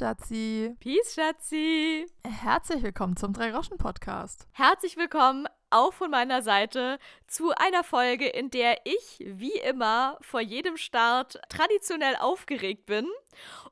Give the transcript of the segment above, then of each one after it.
Schatzi. Peace, Schatzi. Herzlich willkommen zum Drei-Roschen-Podcast. Herzlich willkommen auch von meiner Seite zu einer Folge, in der ich, wie immer, vor jedem Start traditionell aufgeregt bin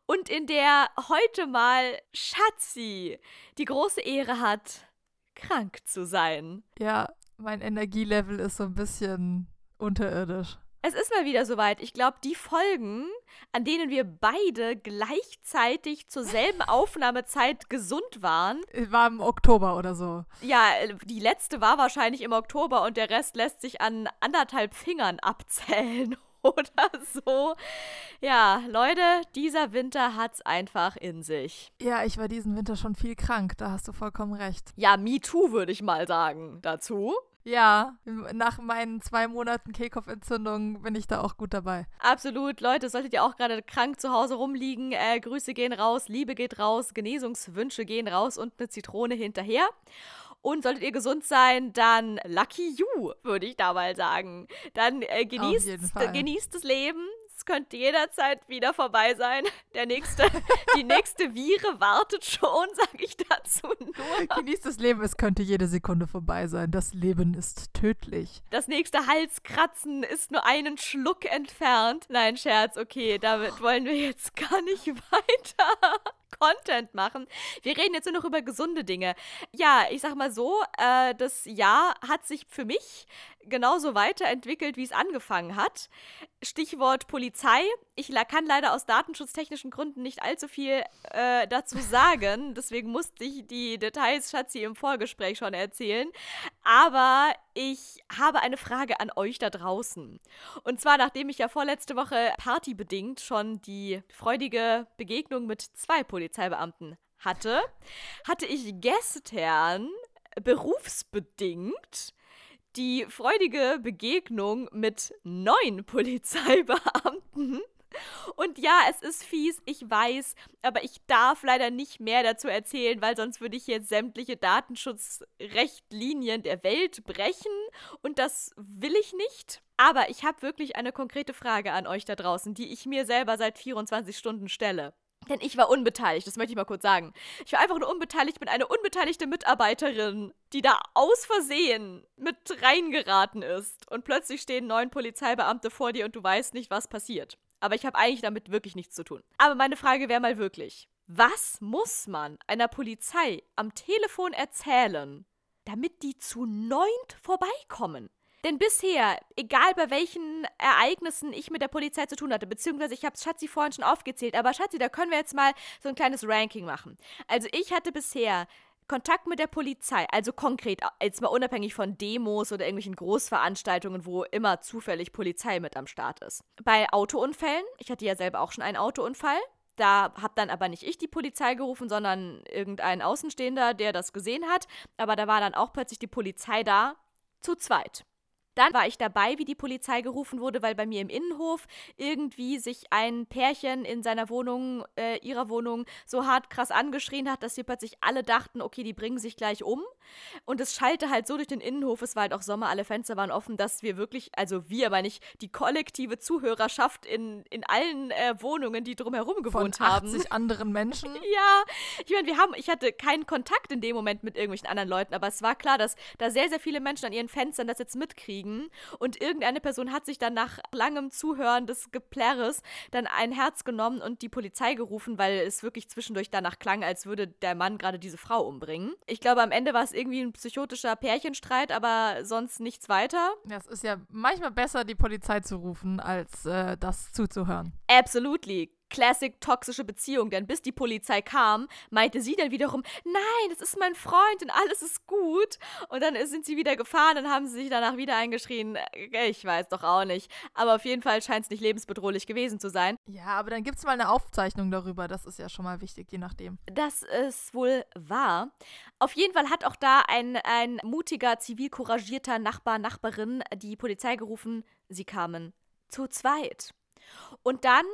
und in der heute mal Schatzi die große Ehre hat, krank zu sein. Ja, mein Energielevel ist so ein bisschen unterirdisch. Es ist mal wieder soweit. Ich glaube, die Folgen, an denen wir beide gleichzeitig zur selben Aufnahmezeit gesund waren. War im Oktober oder so. Ja, die letzte war wahrscheinlich im Oktober und der Rest lässt sich an anderthalb Fingern abzählen oder so. Ja, Leute, dieser Winter hat's einfach in sich. Ja, ich war diesen Winter schon viel krank, da hast du vollkommen recht. Ja, me too, würde ich mal sagen dazu. Ja, nach meinen zwei Monaten Kehlkopfentzündung bin ich da auch gut dabei. Absolut. Leute, solltet ihr auch gerade krank zu Hause rumliegen, äh, Grüße gehen raus, Liebe geht raus, Genesungswünsche gehen raus und eine Zitrone hinterher. Und solltet ihr gesund sein, dann lucky you, würde ich da mal sagen. Dann äh, genießt, genießt das Leben, könnte jederzeit wieder vorbei sein. Der nächste, die nächste Vire wartet schon, sage ich dazu nur. Genießt das Leben, es könnte jede Sekunde vorbei sein. Das Leben ist tödlich. Das nächste Halskratzen ist nur einen Schluck entfernt. Nein, Scherz, okay, damit wollen wir jetzt gar nicht weiter. Content machen. Wir reden jetzt nur noch über gesunde Dinge. Ja, ich sag mal so, äh, das Jahr hat sich für mich genauso weiterentwickelt, wie es angefangen hat. Stichwort Polizei. Ich kann leider aus datenschutztechnischen Gründen nicht allzu viel äh, dazu sagen. Deswegen musste ich die Details, Schatzi, im Vorgespräch schon erzählen. Aber ich habe eine Frage an euch da draußen. Und zwar, nachdem ich ja vorletzte Woche partybedingt schon die freudige Begegnung mit zwei Polizeibeamten hatte, hatte ich gestern berufsbedingt die freudige Begegnung mit neun Polizeibeamten. Und ja, es ist fies, ich weiß, aber ich darf leider nicht mehr dazu erzählen, weil sonst würde ich jetzt sämtliche Datenschutzrechtlinien der Welt brechen und das will ich nicht. Aber ich habe wirklich eine konkrete Frage an euch da draußen, die ich mir selber seit 24 Stunden stelle. Denn ich war unbeteiligt, das möchte ich mal kurz sagen. Ich war einfach nur unbeteiligt, bin eine unbeteiligte Mitarbeiterin, die da aus Versehen mit reingeraten ist. Und plötzlich stehen neun Polizeibeamte vor dir und du weißt nicht, was passiert. Aber ich habe eigentlich damit wirklich nichts zu tun. Aber meine Frage wäre mal wirklich, was muss man einer Polizei am Telefon erzählen, damit die zu neunt vorbeikommen? Denn bisher, egal bei welchen Ereignissen ich mit der Polizei zu tun hatte, beziehungsweise ich habe Schatzi vorhin schon aufgezählt, aber Schatzi, da können wir jetzt mal so ein kleines Ranking machen. Also ich hatte bisher Kontakt mit der Polizei, also konkret, jetzt mal unabhängig von Demos oder irgendwelchen Großveranstaltungen, wo immer zufällig Polizei mit am Start ist. Bei Autounfällen, ich hatte ja selber auch schon einen Autounfall, da habe dann aber nicht ich die Polizei gerufen, sondern irgendein Außenstehender, der das gesehen hat. Aber da war dann auch plötzlich die Polizei da, zu zweit. Dann war ich dabei, wie die Polizei gerufen wurde, weil bei mir im Innenhof irgendwie sich ein Pärchen in seiner Wohnung, äh, ihrer Wohnung, so hart krass angeschrien hat, dass wir plötzlich alle dachten, okay, die bringen sich gleich um. Und es schallte halt so durch den Innenhof, es war halt auch Sommer, alle Fenster waren offen, dass wir wirklich, also wir, aber nicht die kollektive Zuhörerschaft in, in allen äh, Wohnungen, die drumherum gewohnt Von 80 haben. anderen Menschen? ja, ich meine, wir haben, ich hatte keinen Kontakt in dem Moment mit irgendwelchen anderen Leuten, aber es war klar, dass da sehr, sehr viele Menschen an ihren Fenstern das jetzt mitkriegen geschrieben und irgendeine Person hat sich dann nach langem Zuhören des Geplärres dann ein Herz genommen und die Polizei gerufen, weil es wirklich zwischendurch danach klang, als würde der Mann gerade diese Frau umbringen. Ich glaube, am Ende war es irgendwie ein psychotischer Pärchenstreit, aber sonst nichts weiter. Ja, es ist ja manchmal besser, die Polizei zu rufen, als äh, das zuzuhören. Absolutely. Classic toxische Beziehung, denn bis die Polizei kam, meinte sie dann wiederum, nein, das ist mein Freund und alles ist gut. Und dann sind sie wieder gefahren und haben sie sich danach wieder eingeschrien. Äh, ich weiß doch auch nicht. Aber auf jeden Fall scheint es nicht lebensbedrohlich gewesen zu sein. Ja, aber dann gibt es mal eine Aufzeichnung darüber. Das ist ja schon mal wichtig, je nachdem. Das ist wohl wahr. Auf jeden Fall hat auch da ein, ein mutiger, zivil couragierter Nachbar, Nachbarin die Polizei gerufen. Sie kamen zu zweit. Und dann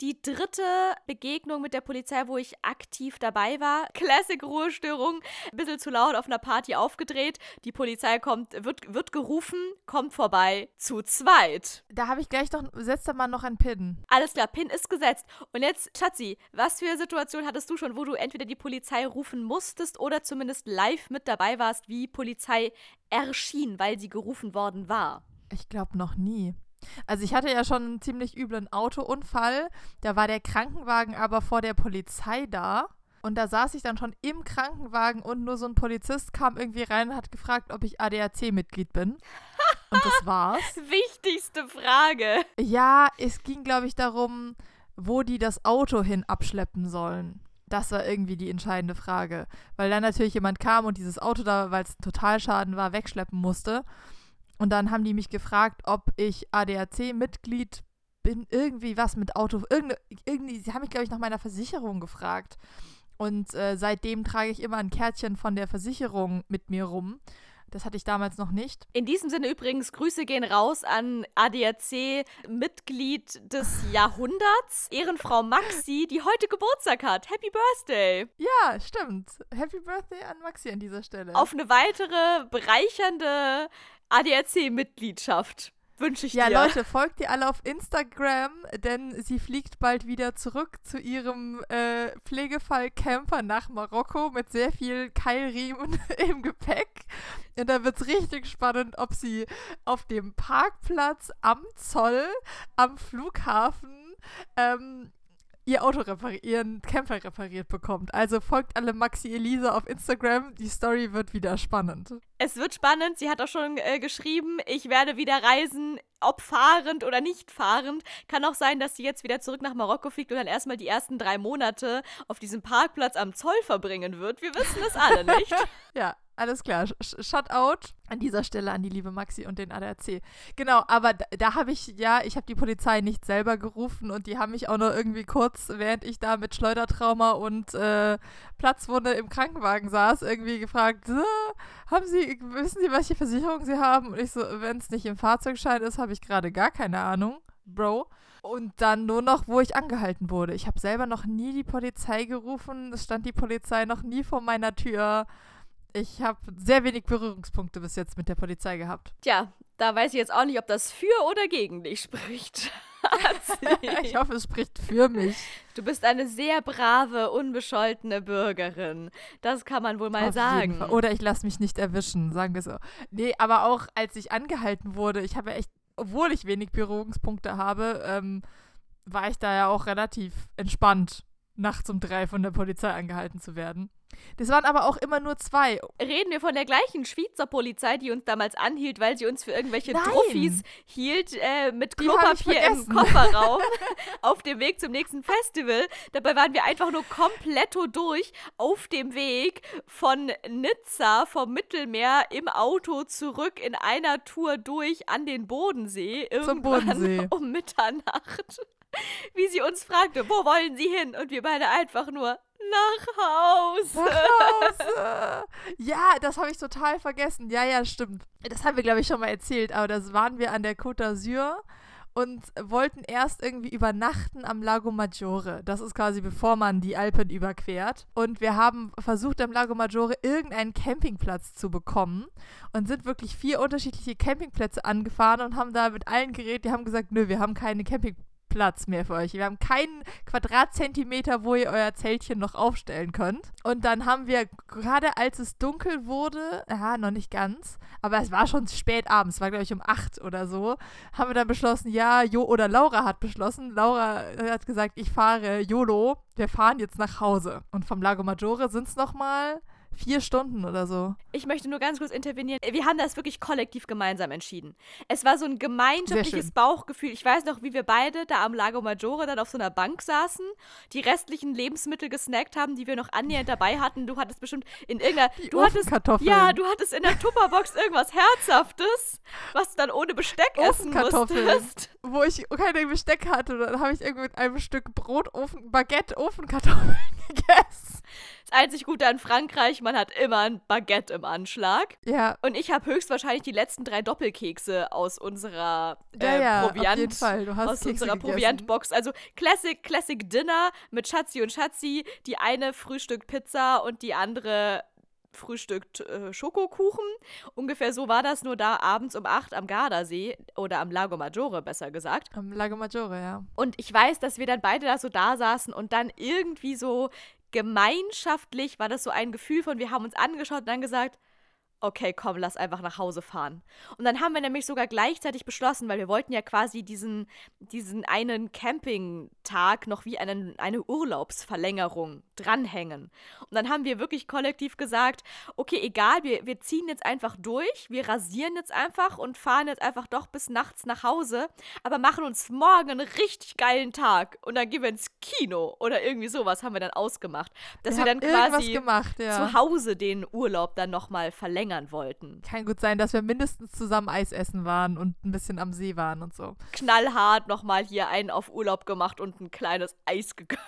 die dritte Begegnung mit der Polizei, wo ich aktiv dabei war. Classic Ruhestörung, ein bisschen zu laut auf einer Party aufgedreht. Die Polizei kommt, wird, wird gerufen, kommt vorbei, zu zweit. Da habe ich gleich noch, setzt da mal noch ein Pin. Alles klar, Pin ist gesetzt. Und jetzt, Schatzi, was für Situation hattest du schon, wo du entweder die Polizei rufen musstest oder zumindest live mit dabei warst, wie Polizei erschien, weil sie gerufen worden war? Ich glaube noch nie. Also ich hatte ja schon einen ziemlich üblen Autounfall. Da war der Krankenwagen aber vor der Polizei da. Und da saß ich dann schon im Krankenwagen und nur so ein Polizist kam irgendwie rein und hat gefragt, ob ich ADAC-Mitglied bin. Und das war's. Wichtigste Frage. Ja, es ging, glaube ich, darum, wo die das Auto hin abschleppen sollen. Das war irgendwie die entscheidende Frage. Weil dann natürlich jemand kam und dieses Auto da, weil es ein Totalschaden war, wegschleppen musste. Und dann haben die mich gefragt, ob ich ADAC-Mitglied bin. Irgendwie was mit Auto. Irgende, irgendwie, sie haben mich, glaube ich, nach meiner Versicherung gefragt. Und äh, seitdem trage ich immer ein Kärtchen von der Versicherung mit mir rum. Das hatte ich damals noch nicht. In diesem Sinne übrigens, Grüße gehen raus an ADAC-Mitglied des Jahrhunderts, Ehrenfrau Maxi, die heute Geburtstag hat. Happy Birthday! Ja, stimmt. Happy Birthday an Maxi an dieser Stelle. Auf eine weitere bereichernde ADAC-Mitgliedschaft wünsche ich ja, dir. Ja, Leute, folgt ihr alle auf Instagram, denn sie fliegt bald wieder zurück zu ihrem äh, Pflegefall-Camper nach Marokko mit sehr viel Keilriemen im Gepäck. Und da wird es richtig spannend, ob sie auf dem Parkplatz am Zoll, am Flughafen, ähm, ihr Auto repariert, ihren Camper repariert bekommt. Also folgt alle Maxi Elisa auf Instagram. Die Story wird wieder spannend. Es wird spannend. Sie hat auch schon äh, geschrieben, ich werde wieder reisen, ob fahrend oder nicht fahrend. Kann auch sein, dass sie jetzt wieder zurück nach Marokko fliegt und dann erstmal die ersten drei Monate auf diesem Parkplatz am Zoll verbringen wird. Wir wissen es alle nicht. ja, alles klar. Sh Shutout an dieser Stelle an die liebe Maxi und den ADAC. Genau, aber da, da habe ich, ja, ich habe die Polizei nicht selber gerufen und die haben mich auch noch irgendwie kurz, während ich da mit Schleudertrauma und äh, Platzwunde im Krankenwagen saß, irgendwie gefragt, haben Sie, wissen Sie, welche Versicherung Sie haben? Und ich so, wenn es nicht im Fahrzeugschein ist, habe ich gerade gar keine Ahnung, Bro. Und dann nur noch, wo ich angehalten wurde. Ich habe selber noch nie die Polizei gerufen. Es stand die Polizei noch nie vor meiner Tür. Ich habe sehr wenig Berührungspunkte bis jetzt mit der Polizei gehabt. Tja, da weiß ich jetzt auch nicht, ob das für oder gegen dich spricht. ich hoffe, es spricht für mich. Du bist eine sehr brave, unbescholtene Bürgerin. Das kann man wohl mal Auf sagen. Oder ich lasse mich nicht erwischen, sagen wir so. Nee, aber auch als ich angehalten wurde, ich habe echt, obwohl ich wenig Berührungspunkte habe, ähm, war ich da ja auch relativ entspannt, nachts um drei von der Polizei angehalten zu werden. Das waren aber auch immer nur zwei. Reden wir von der gleichen Schweizer Polizei, die uns damals anhielt, weil sie uns für irgendwelche Truffis hielt äh, mit Klopapier im Kofferraum auf dem Weg zum nächsten Festival. Dabei waren wir einfach nur kompletto durch auf dem Weg von Nizza vom Mittelmeer im Auto zurück in einer Tour durch an den Bodensee. Irgendwann zum Bodensee. um Mitternacht. Wie sie uns fragte, wo wollen Sie hin? Und wir beide einfach nur nach Hause. Nach Hause. Ja, das habe ich total vergessen. Ja, ja, stimmt. Das haben wir, glaube ich, schon mal erzählt, aber das waren wir an der Côte d'Azur und wollten erst irgendwie übernachten am Lago Maggiore. Das ist quasi bevor man die Alpen überquert. Und wir haben versucht, am Lago Maggiore irgendeinen Campingplatz zu bekommen und sind wirklich vier unterschiedliche Campingplätze angefahren und haben da mit allen geredet. Die haben gesagt, nö, wir haben keine Campingplätze. Platz mehr für euch. Wir haben keinen Quadratzentimeter, wo ihr euer Zeltchen noch aufstellen könnt. Und dann haben wir, gerade als es dunkel wurde, ja, noch nicht ganz, aber es war schon spät abends, war glaube ich um acht oder so, haben wir dann beschlossen, ja, Jo oder Laura hat beschlossen. Laura hat gesagt, ich fahre YOLO, wir fahren jetzt nach Hause. Und vom Lago Maggiore sind es nochmal Vier Stunden oder so. Ich möchte nur ganz kurz intervenieren. Wir haben das wirklich kollektiv gemeinsam entschieden. Es war so ein gemeinschaftliches Bauchgefühl. Ich weiß noch, wie wir beide da am Lago Maggiore dann auf so einer Bank saßen, die restlichen Lebensmittel gesnackt haben, die wir noch annähernd dabei hatten. Du hattest bestimmt in irgendeiner. Die du hattest, ja, du hattest in der Tupperbox irgendwas Herzhaftes, was du dann ohne Besteck essen musstest. Wo ich keine Besteck hatte, dann habe ich irgendwie mit einem Stück Brot, Ofen, Baguette, Ofenkartoffeln gegessen. Das einzig Gute an Frankreich, man hat immer ein Baguette im Anschlag. Ja. Und ich habe höchstwahrscheinlich die letzten drei Doppelkekse aus unserer äh, Ja, ja, Proviant, auf jeden Fall. Du hast aus Kekse unserer gegessen. Proviantbox. Also Classic, Classic Dinner mit Schatzi und Schatzi. Die eine frühstückt Pizza und die andere frühstückt äh, Schokokuchen. Ungefähr so war das nur da abends um 8 am Gardasee oder am Lago Maggiore, besser gesagt. Am Lago Maggiore, ja. Und ich weiß, dass wir dann beide da so da saßen und dann irgendwie so gemeinschaftlich war das so ein Gefühl von, wir haben uns angeschaut und dann gesagt, okay, komm, lass einfach nach Hause fahren. Und dann haben wir nämlich sogar gleichzeitig beschlossen, weil wir wollten ja quasi diesen, diesen einen Campingtag noch wie einen, eine Urlaubsverlängerung dranhängen. Und dann haben wir wirklich kollektiv gesagt, okay, egal, wir, wir ziehen jetzt einfach durch, wir rasieren jetzt einfach und fahren jetzt einfach doch bis nachts nach Hause, aber machen uns morgen einen richtig geilen Tag und dann gehen wir ins Kino oder irgendwie sowas haben wir dann ausgemacht, dass wir, haben dann quasi gemacht, ja. zu Hause den Urlaub dann nochmal verlängern wollten. Kann gut sein, dass wir mindestens zusammen Eis essen waren und ein bisschen am See waren und so. Knallhart nochmal hier einen auf Urlaub gemacht und ein kleines Eis gegönnt.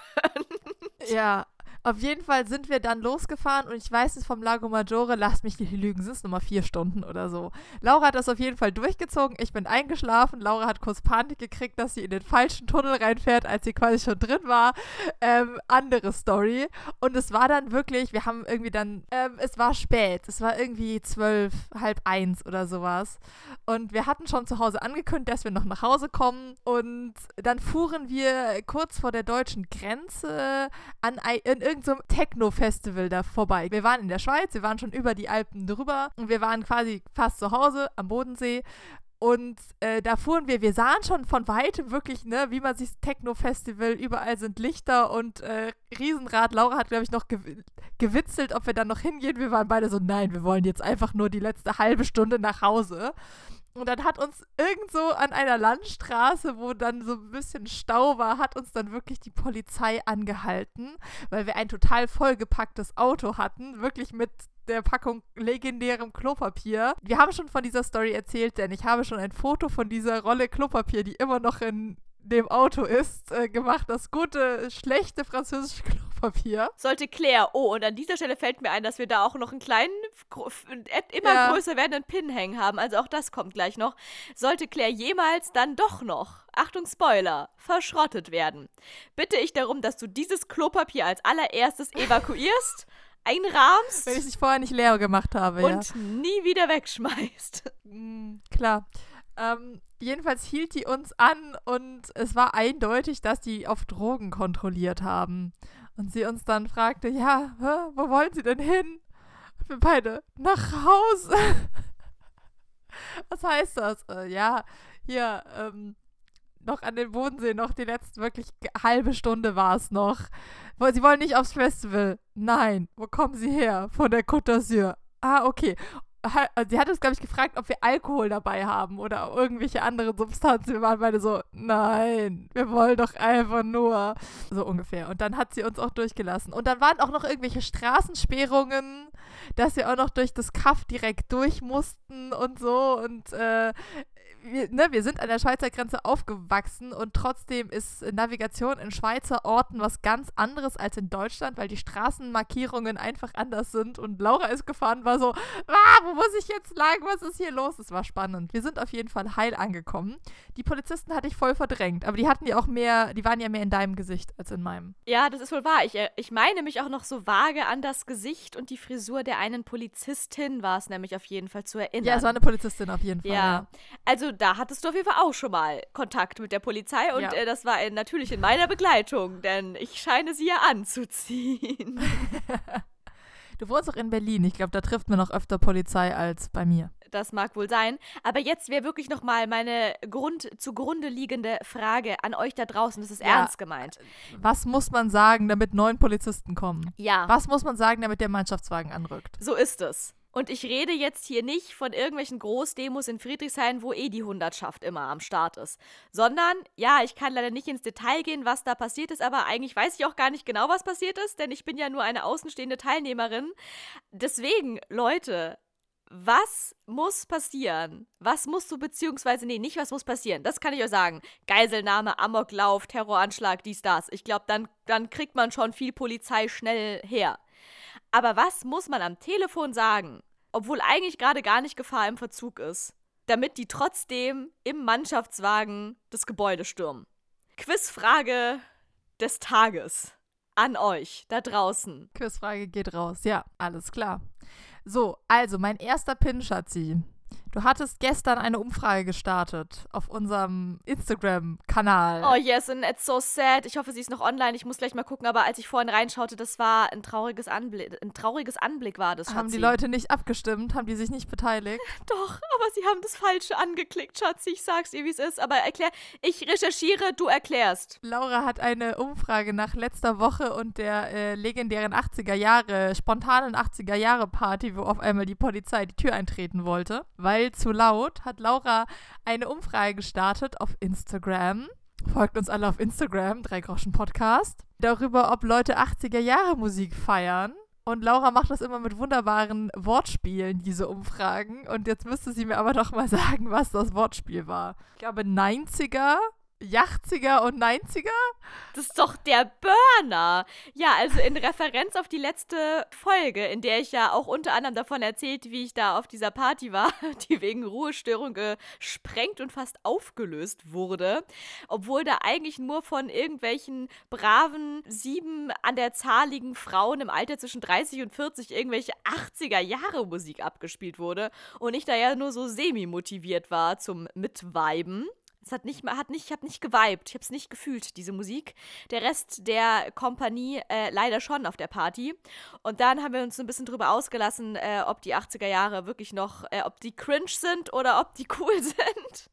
Ja, auf jeden Fall sind wir dann losgefahren und ich weiß es vom Lago Maggiore, lasst mich nicht lügen, sind es nochmal vier Stunden oder so. Laura hat das auf jeden Fall durchgezogen, ich bin eingeschlafen, Laura hat kurz Panik gekriegt, dass sie in den falschen Tunnel reinfährt, als sie quasi schon drin war. Ähm, andere Story. Und es war dann wirklich, wir haben irgendwie dann, ähm, es war spät, es war irgendwie zwölf, halb eins oder sowas. Und wir hatten schon zu Hause angekündigt, dass wir noch nach Hause kommen und dann fuhren wir kurz vor der deutschen Grenze an in irgendeinem Techno-Festival da vorbei. Wir waren in der Schweiz, wir waren schon über die Alpen drüber und wir waren quasi fast zu Hause am Bodensee. Und äh, da fuhren wir, wir sahen schon von weitem wirklich, ne, wie man sich Techno-Festival, überall sind Lichter und äh, Riesenrad. Laura hat, glaube ich, noch gew gewitzelt, ob wir dann noch hingehen. Wir waren beide so, nein, wir wollen jetzt einfach nur die letzte halbe Stunde nach Hause. Und dann hat uns irgendwo an einer Landstraße, wo dann so ein bisschen Stau war, hat uns dann wirklich die Polizei angehalten, weil wir ein total vollgepacktes Auto hatten, wirklich mit der Packung legendärem Klopapier. Wir haben schon von dieser Story erzählt, denn ich habe schon ein Foto von dieser Rolle Klopapier, die immer noch in dem Auto ist, äh, gemacht. Das gute, schlechte französische Klopapier. Sollte Claire, oh, und an dieser Stelle fällt mir ein, dass wir da auch noch einen kleinen, immer Ja. größer werdenden Pin hängen haben. Also auch das kommt gleich noch. Sollte Claire jemals dann doch noch, Achtung Spoiler, verschrottet werden, bitte ich darum, dass du dieses Klopapier als allererstes evakuierst, einrahmst Wenn ich es nicht vorher nicht leer gemacht habe, ja. und nie wieder wegschmeißt. Mm, klar. Ähm, jedenfalls hielt die uns an und es war eindeutig, dass die auf Drogen kontrolliert haben. Und sie uns dann fragte, ja, hä, wo wollen Sie denn hin? Wir beide, nach Hause. Was heißt das? Äh, ja, hier, ähm, noch an den Bodensee, noch die letzte wirklich halbe Stunde war es noch. Sie wollen nicht aufs Festival. Nein. Wo kommen Sie her? Von der Côte d'Azur. Ah, okay. Also Sie hat uns, glaube ich, gefragt, ob wir Alkohol dabei haben oder irgendwelche anderen Substanzen. Wir waren beide so, nein, wir wollen doch einfach nur. So ungefähr. Und dann hat sie uns auch durchgelassen. Und dann waren auch noch irgendwelche Straßensperrungen, dass wir auch noch durch das Kaff direkt durch mussten und so. Und äh, wir, ne, wir sind an der Schweizer Grenze aufgewachsen und trotzdem ist Navigation in Schweizer Orten was ganz anderes als in Deutschland, weil die Straßenmarkierungen einfach anders sind. Und Laura ist gefahren, war so, ah, wo muss ich jetzt lang? Was ist hier los? Es war spannend. Wir sind auf jeden Fall heil angekommen. Die Polizisten hatte ich voll verdrängt, aber die hatten ja auch mehr, die waren ja mehr in deinem Gesicht als in meinem. Ja, das ist wohl wahr. Ich, äh, ich meine mich auch noch so vage an das Gesicht und die Frisur der einen Polizistin war es nämlich auf jeden Fall zu erinnern. Ja, es war eine Polizistin auf jeden Fall. Ja, also da hattest du auf jeden Fall auch schon mal Kontakt mit der Polizei und Ja. äh, das war äh, natürlich in meiner Begleitung, denn ich scheine sie ja anzuziehen. Du wohnst auch in Berlin. Ich glaube, da trifft man noch öfter Polizei als bei mir. Das mag wohl sein, aber jetzt wäre wirklich noch mal meine Grund zugrunde liegende Frage an euch da draußen, das ist Ja. ernst gemeint. Was muss man sagen, damit neun Polizisten kommen? Ja, Was muss man sagen, damit der Mannschaftswagen anrückt? so ist es. Und ich rede jetzt hier nicht von irgendwelchen Großdemos in Friedrichshain, wo eh die Hundertschaft immer am Start ist. Sondern, ja, ich kann leider nicht ins Detail gehen, was da passiert ist, aber eigentlich weiß ich auch gar nicht genau, was passiert ist, denn ich bin ja nur eine außenstehende Teilnehmerin. Deswegen, Leute, was muss passieren? Was musst du, beziehungsweise, nee, nicht was muss passieren, das kann ich euch sagen. Geiselnahme, Amoklauf, Terroranschlag, dies, das. Ich glaube, dann, dann kriegt man schon viel Polizei schnell her. Aber was muss man am Telefon sagen, obwohl eigentlich gerade gar nicht Gefahr im Verzug ist, damit die trotzdem im Mannschaftswagen das Gebäude stürmen? Quizfrage des Tages an euch da draußen. Quizfrage geht raus. Ja, alles klar. So, also mein erster Pin, Schatzi. Du hattest gestern eine Umfrage gestartet auf unserem Instagram-Kanal. Oh yes, and it's so sad. Ich hoffe, sie ist noch online. Ich muss gleich mal gucken, aber als ich vorhin reinschaute, das war ein trauriges Anblick. Ein trauriges Anblick war das, Schatzi. Haben die Leute nicht abgestimmt? Haben die sich nicht beteiligt? Doch, aber sie haben das Falsche angeklickt, Schatzi. Ich sag's ihr, wie es ist. Aber erklär, ich recherchiere, du erklärst. Laura hat eine Umfrage nach letzter Woche und der äh, legendären 80er Jahre, spontanen 80er Jahre Party, wo auf einmal die Polizei die Tür eintreten wollte, weil zu laut, hat Laura eine Umfrage gestartet auf Instagram. Folgt uns alle auf Instagram, Drei Groschen Podcast. Darüber, ob Leute 80er Jahre Musik feiern. Und Laura macht das immer mit wunderbaren Wortspielen, diese Umfragen. Und jetzt müsste sie mir aber doch mal sagen, was das Wortspiel war. Ich glaube 90er 80er und 90er? Das ist doch der Burner. Ja, also in Referenz auf die letzte Folge, in der ich ja auch unter anderem davon erzählt, wie ich da auf dieser Party war, die wegen Ruhestörung gesprengt und fast aufgelöst wurde. Obwohl da eigentlich nur von irgendwelchen braven, sieben an der Zahl liegen Frauen im Alter zwischen 30 und 40 irgendwelche 80er Jahre Musik abgespielt wurde und ich da ja nur so semi-motiviert war zum Mitweiben. Es hat nicht, hat nicht, ich habe nicht geweibt, ich habe es nicht gefühlt, diese Musik. Der Rest der Kompanie äh, leider schon auf der Party. Und dann haben wir uns ein bisschen drüber ausgelassen, äh, ob die 80er Jahre wirklich noch, äh, ob die cringe sind oder ob die cool sind.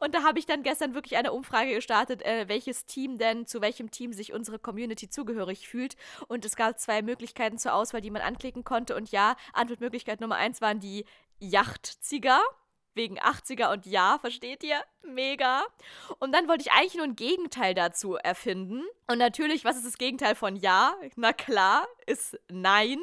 Und da habe ich dann gestern wirklich eine Umfrage gestartet, äh, welches Team denn, zu welchem Team sich unsere Community zugehörig fühlt. Und es gab zwei Möglichkeiten zur Auswahl, die man anklicken konnte. Und ja, Antwortmöglichkeit Nummer eins waren die Yachtzieger wegen 80er und ja, versteht ihr? Mega. Und dann wollte ich eigentlich nur ein Gegenteil dazu erfinden. Und natürlich, was ist das Gegenteil von ja? Na klar, ist nein.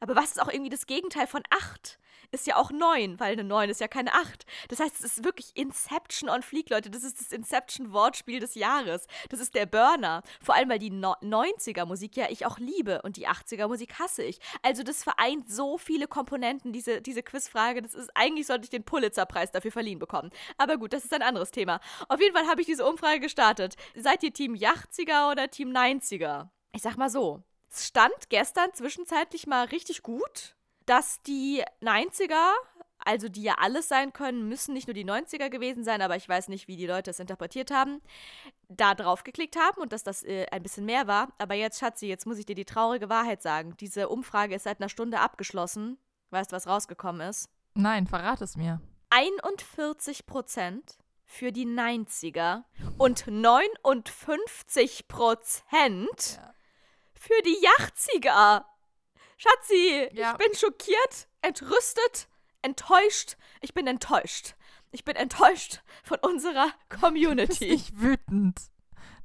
Aber was ist auch irgendwie das Gegenteil von 8? Ist ja auch 9, weil eine 9 ist ja keine 8. Das heißt, es ist wirklich Inception on Fleek, Leute. Das ist das Inception-Wortspiel des Jahres. Das ist der Burner. Vor allem, weil die no 90er-Musik ja ich auch liebe und die 80er-Musik hasse ich. Also, das vereint so viele Komponenten, diese, diese Quizfrage. Das ist, eigentlich sollte ich den Pulitzer-Preis dafür verliehen bekommen. Aber gut, das ist ein anderes Thema. Auf jeden Fall habe ich diese Umfrage gestartet. Seid ihr Team 80er oder Team 90er? Ich sag mal so. Es stand gestern zwischenzeitlich mal richtig gut dass die 90er, also die ja alles sein können, müssen nicht nur die 90er gewesen sein, aber ich weiß nicht, wie die Leute es interpretiert haben, da drauf geklickt haben und dass das äh, ein bisschen mehr war. Aber jetzt, Schatzi, jetzt muss ich dir die traurige Wahrheit sagen. Diese Umfrage ist seit einer Stunde abgeschlossen. Weißt du, was rausgekommen ist? Nein, verrat es mir. 41 Prozent für die 90er und 59 Prozent ja. für die 80er. Schatzi, ja. ich bin schockiert, entrüstet, enttäuscht. Ich bin enttäuscht. Ich bin enttäuscht von unserer Community. Du bist wütend.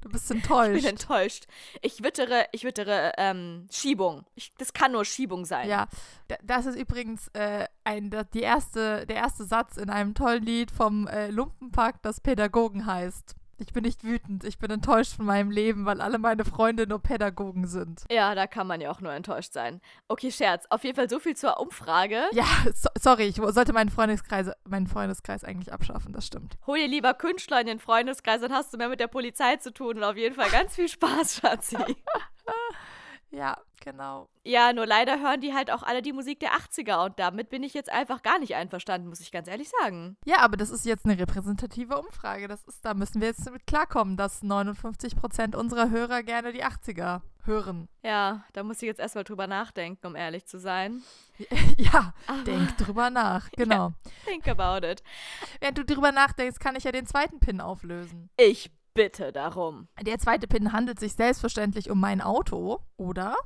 Du bist enttäuscht. Ich bin enttäuscht. Ich wittere, ich wittere ähm, Schiebung. Ich, das kann nur Schiebung sein. Ja, das ist übrigens äh, ein, die erste, der erste Satz in einem tollen Lied vom äh, Lumpenpack, das Pädagogen heißt. Ich bin nicht wütend, ich bin enttäuscht von meinem Leben, weil alle meine Freunde nur Pädagogen sind. Ja, da kann man ja auch nur enttäuscht sein. Okay, Scherz. Auf jeden Fall so viel zur Umfrage. Ja, so, sorry, ich sollte meinen Freundeskreis, meinen Freundeskreis eigentlich abschaffen, das stimmt. Hol dir lieber Künstler in den Freundeskreis, dann hast du mehr mit der Polizei zu tun und auf jeden Fall ganz viel Spaß, Schatzi. Ja, genau. Ja, nur leider hören die halt auch alle die Musik der 80er und damit bin ich jetzt einfach gar nicht einverstanden, muss ich ganz ehrlich sagen. Ja, aber das ist jetzt eine repräsentative Umfrage. Das ist, da müssen wir jetzt damit klarkommen, dass 59 Prozent unserer Hörer gerne die 80er hören. Ja, da muss ich jetzt erstmal drüber nachdenken, um ehrlich zu sein. ja, aber denk drüber nach, genau. Ja, think about it. Während du drüber nachdenkst, kann ich ja den zweiten Pin auflösen. Ich bitte darum. Der zweite Pin handelt sich selbstverständlich um mein Auto, oder?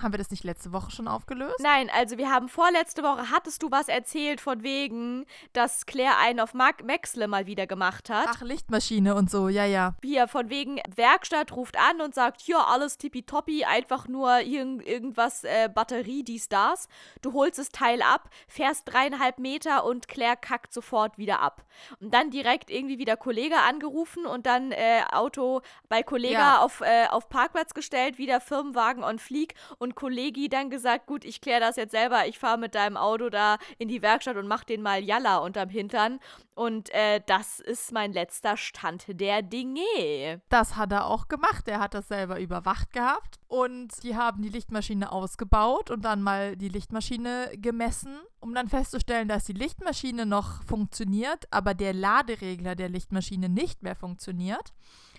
Haben wir das nicht letzte Woche schon aufgelöst? Nein, also wir haben vorletzte Woche, hattest du was erzählt von wegen, dass Claire einen auf Mark Maxle mal wieder gemacht hat. Ach, Lichtmaschine und so, ja, ja. Hier, von wegen, Werkstatt ruft an und sagt, ja, alles tippitoppi, einfach nur irg irgendwas, äh, Batterie, dies, das. Du holst das Teil ab, fährst dreieinhalb Meter und Claire kackt sofort wieder ab. Und dann direkt irgendwie wieder Kollege angerufen und dann äh, Auto bei Kollege ja. auf, äh, auf Parkplatz gestellt, wieder Firmenwagen on Fleek und Kollegi dann gesagt, gut, ich kläre das jetzt selber, ich fahre mit deinem Auto da in die Werkstatt und mach den mal Jalla unterm Hintern. Und äh, das ist mein letzter Stand der Dinge. Das hat er auch gemacht. Er hat das selber überwacht gehabt. Und die haben die Lichtmaschine ausgebaut und dann mal die Lichtmaschine gemessen, um dann festzustellen, dass die Lichtmaschine noch funktioniert, aber der Laderegler der Lichtmaschine nicht mehr funktioniert.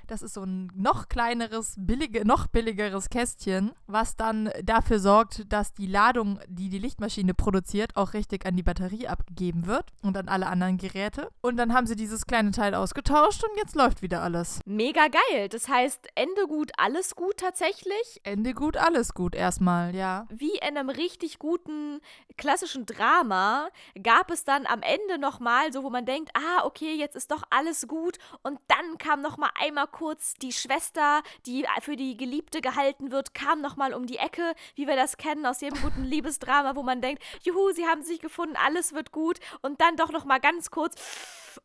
Das ist so ein noch kleineres, billige, noch billigeres Kästchen, was dann dafür sorgt, dass die Ladung, die die Lichtmaschine produziert, auch richtig an die Batterie abgegeben wird und an alle anderen Geräte. Und dann haben sie dieses kleine Teil ausgetauscht und jetzt läuft wieder alles. Mega geil. Das heißt, Ende gut, alles gut tatsächlich. Ende gut, alles gut erstmal, ja. Wie in einem richtig guten klassischen Drama gab es dann am Ende nochmal so, wo man denkt, ah, okay, jetzt ist doch alles gut. Und dann kam nochmal einmal kurz die Schwester, die für die Geliebte gehalten wird, kam nochmal um die Ecke, wie wir das kennen aus jedem guten Liebesdrama, wo man denkt, juhu, sie haben sich gefunden, alles wird gut. Und dann doch nochmal ganz kurz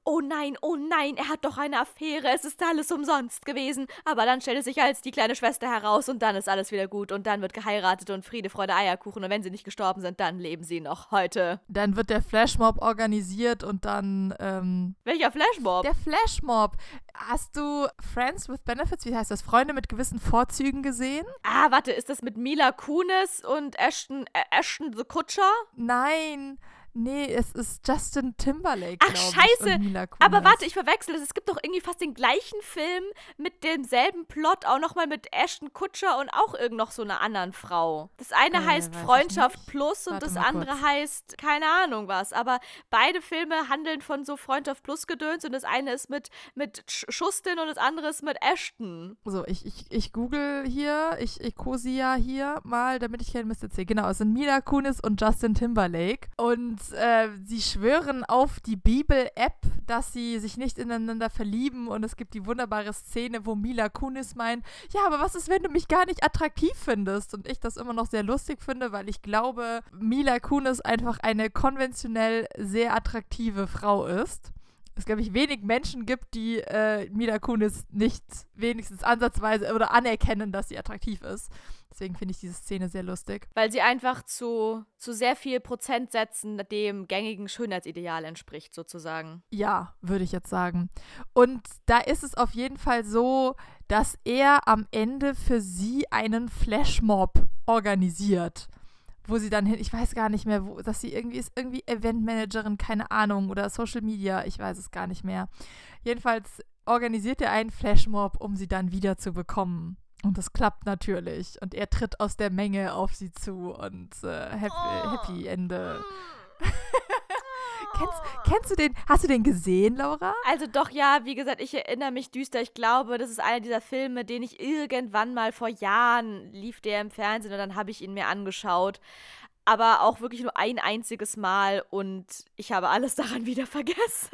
oh nein, oh nein, er hat doch eine Affäre, es ist alles umsonst gewesen. Aber dann stellt es sich als die kleine Schwester heraus und dann ist alles wieder gut und dann wird geheiratet und Friede, Freude, Eierkuchen. Und wenn sie nicht gestorben sind, dann leben sie noch heute. Dann wird der Flashmob organisiert und dann. Ähm, Welcher Flashmob? Der Flashmob. Hast du Friends with Benefits, wie heißt das? Freunde mit gewissen Vorzügen gesehen? Ah, warte, ist das mit Mila Kunis und Ashton, äh, Ashton the Kutscher? Nein. Nee, es ist Justin Timberlake. Ach, scheiße. Aber warte, ich verwechsel es. Es gibt doch irgendwie fast den gleichen Film mit demselben Plot, auch nochmal mit Ashton Kutscher und auch irgend noch so einer anderen Frau. Das eine äh, heißt Freundschaft Plus und warte das andere kurz. heißt keine Ahnung was. Aber beide Filme handeln von so Freundschaft Plus Gedöns und das eine ist mit, mit Schustin und das andere ist mit Ashton. So, ich, ich, ich google hier, ich, ich ja hier mal, damit ich keinen Mist erzähle. Genau, es sind Mila Kunis und Justin Timberlake. Und äh, sie schwören auf die Bibel-App, dass sie sich nicht ineinander verlieben und es gibt die wunderbare Szene, wo Mila Kunis meint, ja, aber was ist, wenn du mich gar nicht attraktiv findest? Und ich das immer noch sehr lustig finde, weil ich glaube, Mila Kunis einfach eine konventionell sehr attraktive Frau ist es, glaube ich, wenig Menschen gibt, die äh, Mila Kunis nicht wenigstens ansatzweise oder anerkennen, dass sie attraktiv ist. Deswegen finde ich diese Szene sehr lustig. Weil sie einfach zu, zu sehr viel Prozentsätzen dem gängigen Schönheitsideal entspricht, sozusagen. Ja, würde ich jetzt sagen. Und da ist es auf jeden Fall so, dass er am Ende für sie einen Flashmob organisiert wo sie dann hin, ich weiß gar nicht mehr, wo, dass sie irgendwie ist, irgendwie Eventmanagerin, keine Ahnung, oder Social Media, ich weiß es gar nicht mehr. Jedenfalls organisiert er einen Flashmob, um sie dann wieder zu bekommen. Und das klappt natürlich. Und er tritt aus der Menge auf sie zu und äh, happy, oh. happy Ende. Kennst, kennst, du den? Hast du den gesehen, Laura? Also doch, ja, wie gesagt, ich erinnere mich düster. Ich glaube, das ist einer dieser Filme, den ich irgendwann mal vor Jahren lief der im Fernsehen und dann habe ich ihn mir angeschaut. Aber auch wirklich nur ein einziges Mal und ich habe alles daran wieder vergessen.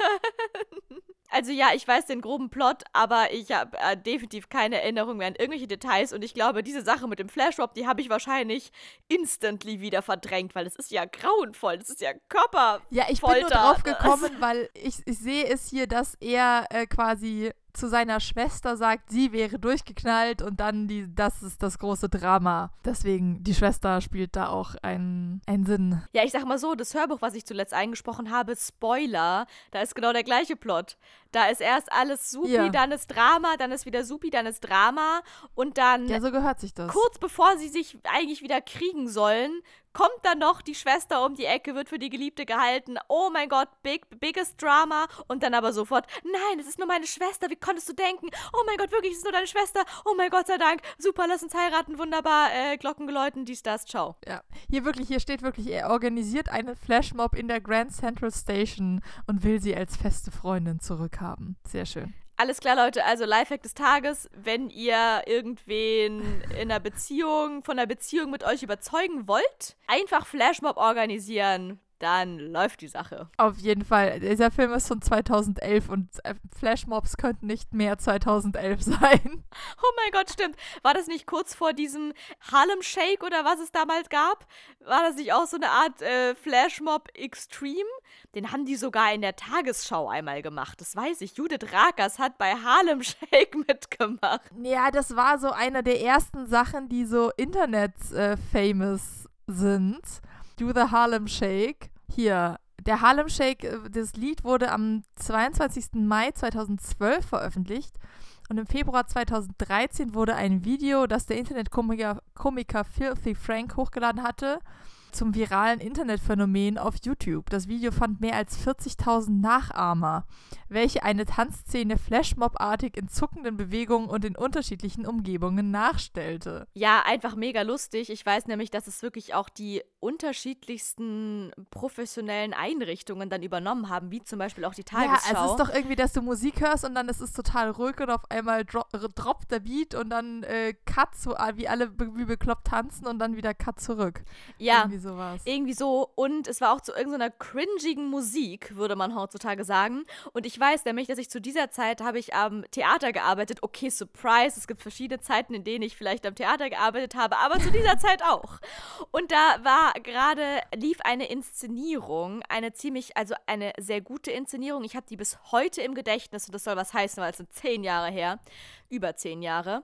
Also ja, ich weiß den groben Plot, aber ich habe äh, definitiv keine Erinnerung mehr an irgendwelche Details und ich glaube, diese Sache mit dem Flashmob, die habe ich wahrscheinlich instantly wieder verdrängt, weil das ist ja grauenvoll, das ist ja Körper. Ja, ich bin nur drauf gekommen, weil ich, ich sehe es hier, dass er äh, quasi zu seiner Schwester sagt, sie wäre durchgeknallt und dann die, das ist das große Drama. Deswegen, die Schwester spielt da auch einen, einen Sinn. Ja, ich sag mal so, das Hörbuch, was ich zuletzt eingesprochen habe, Spoiler, da ist genau der gleiche Plot. Da ist erst alles supi, ja. dann ist Drama, dann ist wieder supi, dann ist Drama und dann. Ja, so gehört sich das. Kurz bevor sie sich eigentlich wieder kriegen sollen, kommt dann noch die Schwester um die Ecke, wird für die Geliebte gehalten. Oh mein Gott, big, biggest Drama. Und dann aber sofort, nein, es ist nur meine Schwester, wie konntest du denken? Oh mein Gott, wirklich, es ist nur deine Schwester. Oh mein Gott sei Dank, super, lass uns heiraten, wunderbar, äh, Glocken geläuten, dies, das, ciao. Ja, hier wirklich, hier steht wirklich, er organisiert einen Flashmob in der Grand Central Station und will sie als feste Freundin zurückhaben. Sehr schön. Alles klar, Leute. Also Lifehack des Tages, wenn ihr irgendwen in einer Beziehung, von einer Beziehung mit euch überzeugen wollt, einfach Flashmob organisieren. Dann läuft die Sache. Auf jeden Fall. Dieser Film ist von 2011 und äh, Flashmobs könnten nicht mehr 2011 sein. Oh mein Gott, stimmt. War das nicht kurz vor diesem Harlem Shake oder was es damals gab? War das nicht auch so eine Art äh, Flashmob Extreme? Den haben die sogar in der Tagesschau einmal gemacht. Das weiß ich. Judith Rakers hat bei Harlem Shake mitgemacht. Ja, das war so einer der ersten Sachen, die so Internet-famous äh, sind. Do the Harlem Shake. Hier, der Harlem Shake, äh, das Lied wurde am 22. Mai 2012 veröffentlicht und im Februar 2013 wurde ein Video, das der Internetkomiker Komiker Filthy Frank hochgeladen hatte, zum viralen Internetphänomen auf YouTube. Das Video fand mehr als 40.000 Nachahmer, welche eine Tanzszene Flashmob-artig in zuckenden Bewegungen und in unterschiedlichen Umgebungen nachstellte. Ja, einfach mega lustig. Ich weiß nämlich, dass es wirklich auch die unterschiedlichsten professionellen Einrichtungen dann übernommen haben, wie zum Beispiel auch die Tagesschau. Ja, es ist doch irgendwie, dass du Musik hörst und dann ist es total ruhig und auf einmal dro droppt der Beat und dann äh, Cut, so wie alle wie bekloppt tanzen und dann wieder Cut zurück. Ja, irgendwie sowas. Irgendwie so. Und es war auch zu irgendeiner cringigen Musik, würde man heutzutage sagen. Und ich weiß nämlich, dass ich zu dieser Zeit habe ich am Theater gearbeitet. Okay, Surprise. Es gibt verschiedene Zeiten, in denen ich vielleicht am Theater gearbeitet habe, aber zu dieser Zeit auch. Und da war gerade, lief eine Inszenierung, eine ziemlich, also eine sehr gute Inszenierung. Ich habe die bis heute im Gedächtnis und das soll was heißen, weil es sind zehn Jahre her über zehn Jahre.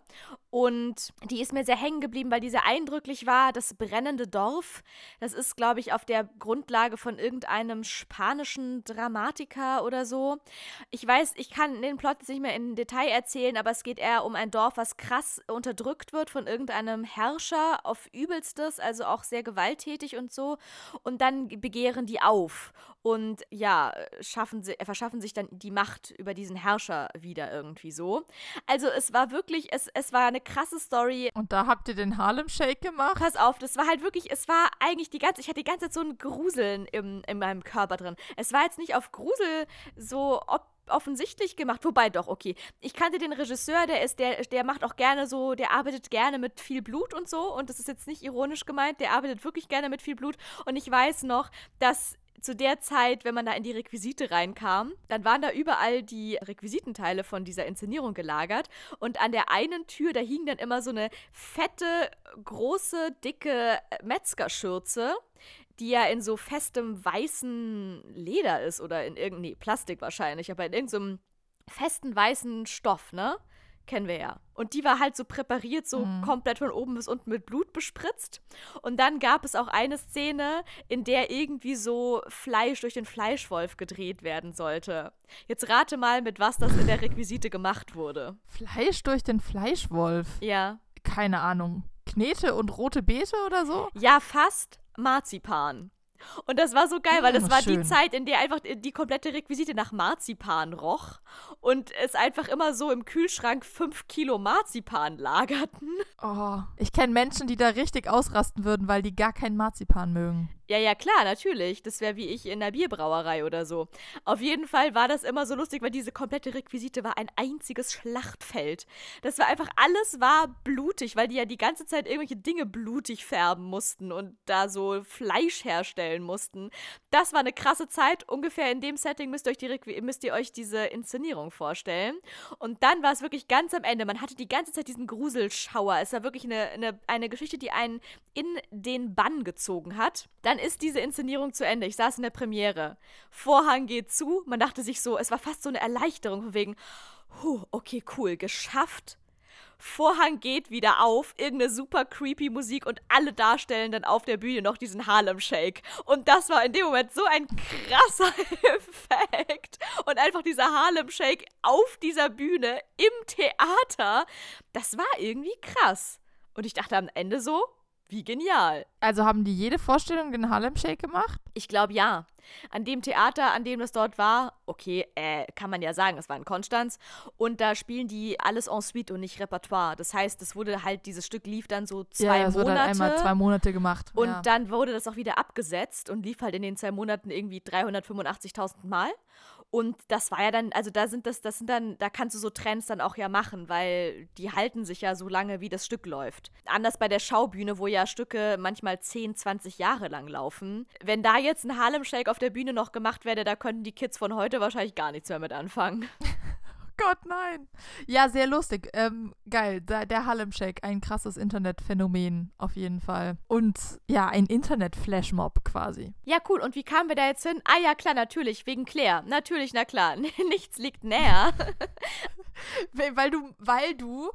Und die ist mir sehr hängen geblieben, weil die sehr eindrücklich war. Das brennende Dorf, das ist, glaube ich, auf der Grundlage von irgendeinem spanischen Dramatiker oder so. Ich weiß, ich kann den Plot jetzt nicht mehr in Detail erzählen, aber es geht eher um ein Dorf, was krass unterdrückt wird von irgendeinem Herrscher auf übelstes, also auch sehr gewalttätig und so. Und dann begehren die auf und ja, schaffen sie, verschaffen sich dann die Macht über diesen Herrscher wieder irgendwie so. Also es war wirklich, es, es war eine krasse Story. Und da habt ihr den Harlem Shake gemacht? Pass auf, das war halt wirklich, es war eigentlich die ganze, ich hatte die ganze Zeit so ein Gruseln im, in meinem Körper drin. Es war jetzt nicht auf Grusel so ob offensichtlich gemacht. Wobei doch, okay. Ich kannte den Regisseur, der ist, der, der macht auch gerne so, der arbeitet gerne mit viel Blut und so. Und das ist jetzt nicht ironisch gemeint, der arbeitet wirklich gerne mit viel Blut. Und ich weiß noch, dass zu der Zeit, wenn man da in die Requisite reinkam, dann waren da überall die Requisitenteile von dieser Inszenierung gelagert. Und an der einen Tür, da hing dann immer so eine fette, große, dicke Metzgerschürze die ja in so festem weißen Leder ist oder in irgendeinem, nee, Plastik wahrscheinlich, aber in irgendeinem festen weißen Stoff, ne? Kennen wir ja. Und die war halt so präpariert, so mhm. komplett von oben bis unten mit Blut bespritzt. Und dann gab es auch eine Szene, in der irgendwie so Fleisch durch den Fleischwolf gedreht werden sollte. Jetzt rate mal, mit was das in der Requisite gemacht wurde. Fleisch durch den Fleischwolf? Ja. Keine Ahnung. Knete und rote Beete oder so? Ja, fast Marzipan. Und das war so geil, weil das war schön. die Zeit, in der einfach die komplette Requisite nach Marzipan roch und es einfach immer so im Kühlschrank fünf Kilo Marzipan lagerten. Oh, ich kenne Menschen, die da richtig ausrasten würden, weil die gar kein Marzipan mögen. Ja, ja, klar, natürlich. Das wäre wie ich in der Bierbrauerei oder so. Auf jeden Fall war das immer so lustig, weil diese komplette Requisite war ein einziges Schlachtfeld. Das war einfach, alles war blutig, weil die ja die ganze Zeit irgendwelche Dinge blutig färben mussten und da so Fleisch herstellen mussten. Das war eine krasse Zeit. Ungefähr in dem Setting müsst ihr euch, die, müsst ihr euch diese Inszenierung vorstellen. Und dann war es wirklich ganz am Ende. Man hatte die ganze Zeit diesen Gruselschauer. Es war wirklich eine, eine, eine Geschichte, die einen in den Bann gezogen hat. Dann ist diese Inszenierung zu Ende. Ich saß in der Premiere. Vorhang geht zu. Man dachte sich so, es war fast so eine Erleichterung von wegen, huh, okay, cool, geschafft. Vorhang geht wieder auf, irgendeine super creepy Musik und alle darstellen dann auf der Bühne noch diesen Harlem Shake. Und das war in dem Moment so ein krasser Effekt. Und einfach dieser Harlem Shake auf dieser Bühne im Theater, das war irgendwie krass. Und ich dachte am Ende so, wie genial. Also haben die jede Vorstellung den Harlem Shake gemacht? Ich glaube ja. An dem Theater, an dem das dort war, okay, äh, kann man ja sagen, es war in Konstanz. Und da spielen die alles en suite und nicht Repertoire. Das heißt, es wurde halt, dieses Stück lief dann so zwei ja, es Monate. wurde halt einmal zwei Monate gemacht. Und ja. dann wurde das auch wieder abgesetzt und lief halt in den zwei Monaten irgendwie 385.000 Mal. Und das war ja dann, also da sind das, das sind dann, da kannst du so Trends dann auch ja machen, weil die halten sich ja so lange, wie das Stück läuft. Anders bei der Schaubühne, wo ja Stücke manchmal 10, 20 Jahre lang laufen. Wenn da jetzt ein Harlem Shake auf der Bühne noch gemacht werde, da könnten die Kids von heute wahrscheinlich gar nichts mehr mit anfangen. Gott, nein. Ja, sehr lustig. Ähm, geil. Da, der Harlem Shake, ein krasses Internetphänomen auf jeden Fall. Und ja, ein Internet-Flashmob quasi. Ja, cool. Und wie kamen wir da jetzt hin? Ah ja, klar, natürlich, wegen Claire. Natürlich, na klar. Nichts liegt näher. weil du, weil du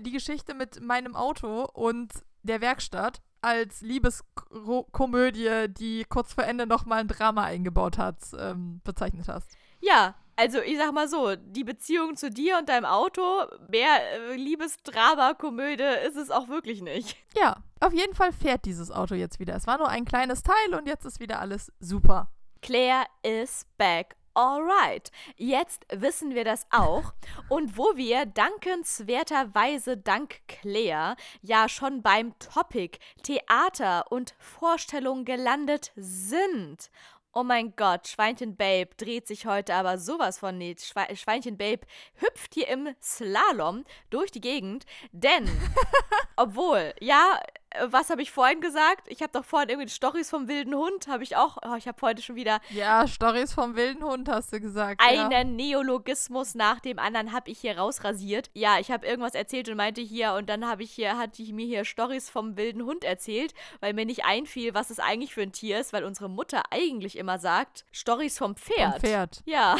die Geschichte mit meinem Auto und der Werkstatt als Liebeskomödie, die kurz vor Ende nochmal ein Drama eingebaut hat, ähm, bezeichnet hast. Ja, also ich sag mal so, die Beziehung zu dir und deinem Auto, mehr äh, Liebesdrama-Komödie ist es auch wirklich nicht. Ja, auf jeden Fall fährt dieses Auto jetzt wieder. Es war nur ein kleines Teil und jetzt ist wieder alles super. Claire is back. Alright, jetzt wissen wir das auch. Und wo wir dankenswerterweise dank Claire ja schon beim Topic Theater und Vorstellung gelandet sind Oh mein Gott, Schweinchen Babe dreht sich heute aber sowas von nicht. Schweinchen Babe hüpft hier im Slalom durch die Gegend, denn obwohl, ja, was habe ich vorhin gesagt? Ich habe doch vorhin irgendwie Stories vom wilden Hund, habe ich auch. Oh, ich habe heute schon wieder. Ja, Stories vom wilden Hund hast du gesagt. Einen ja. Neologismus nach dem anderen habe ich hier rausrasiert. Ja, ich habe irgendwas erzählt und meinte hier und dann habe ich hier hatte ich mir hier Stories vom wilden Hund erzählt, weil mir nicht einfiel, was es eigentlich für ein Tier ist, weil unsere Mutter eigentlich immer sagt Stories vom Pferd. Vom Pferd. Ja.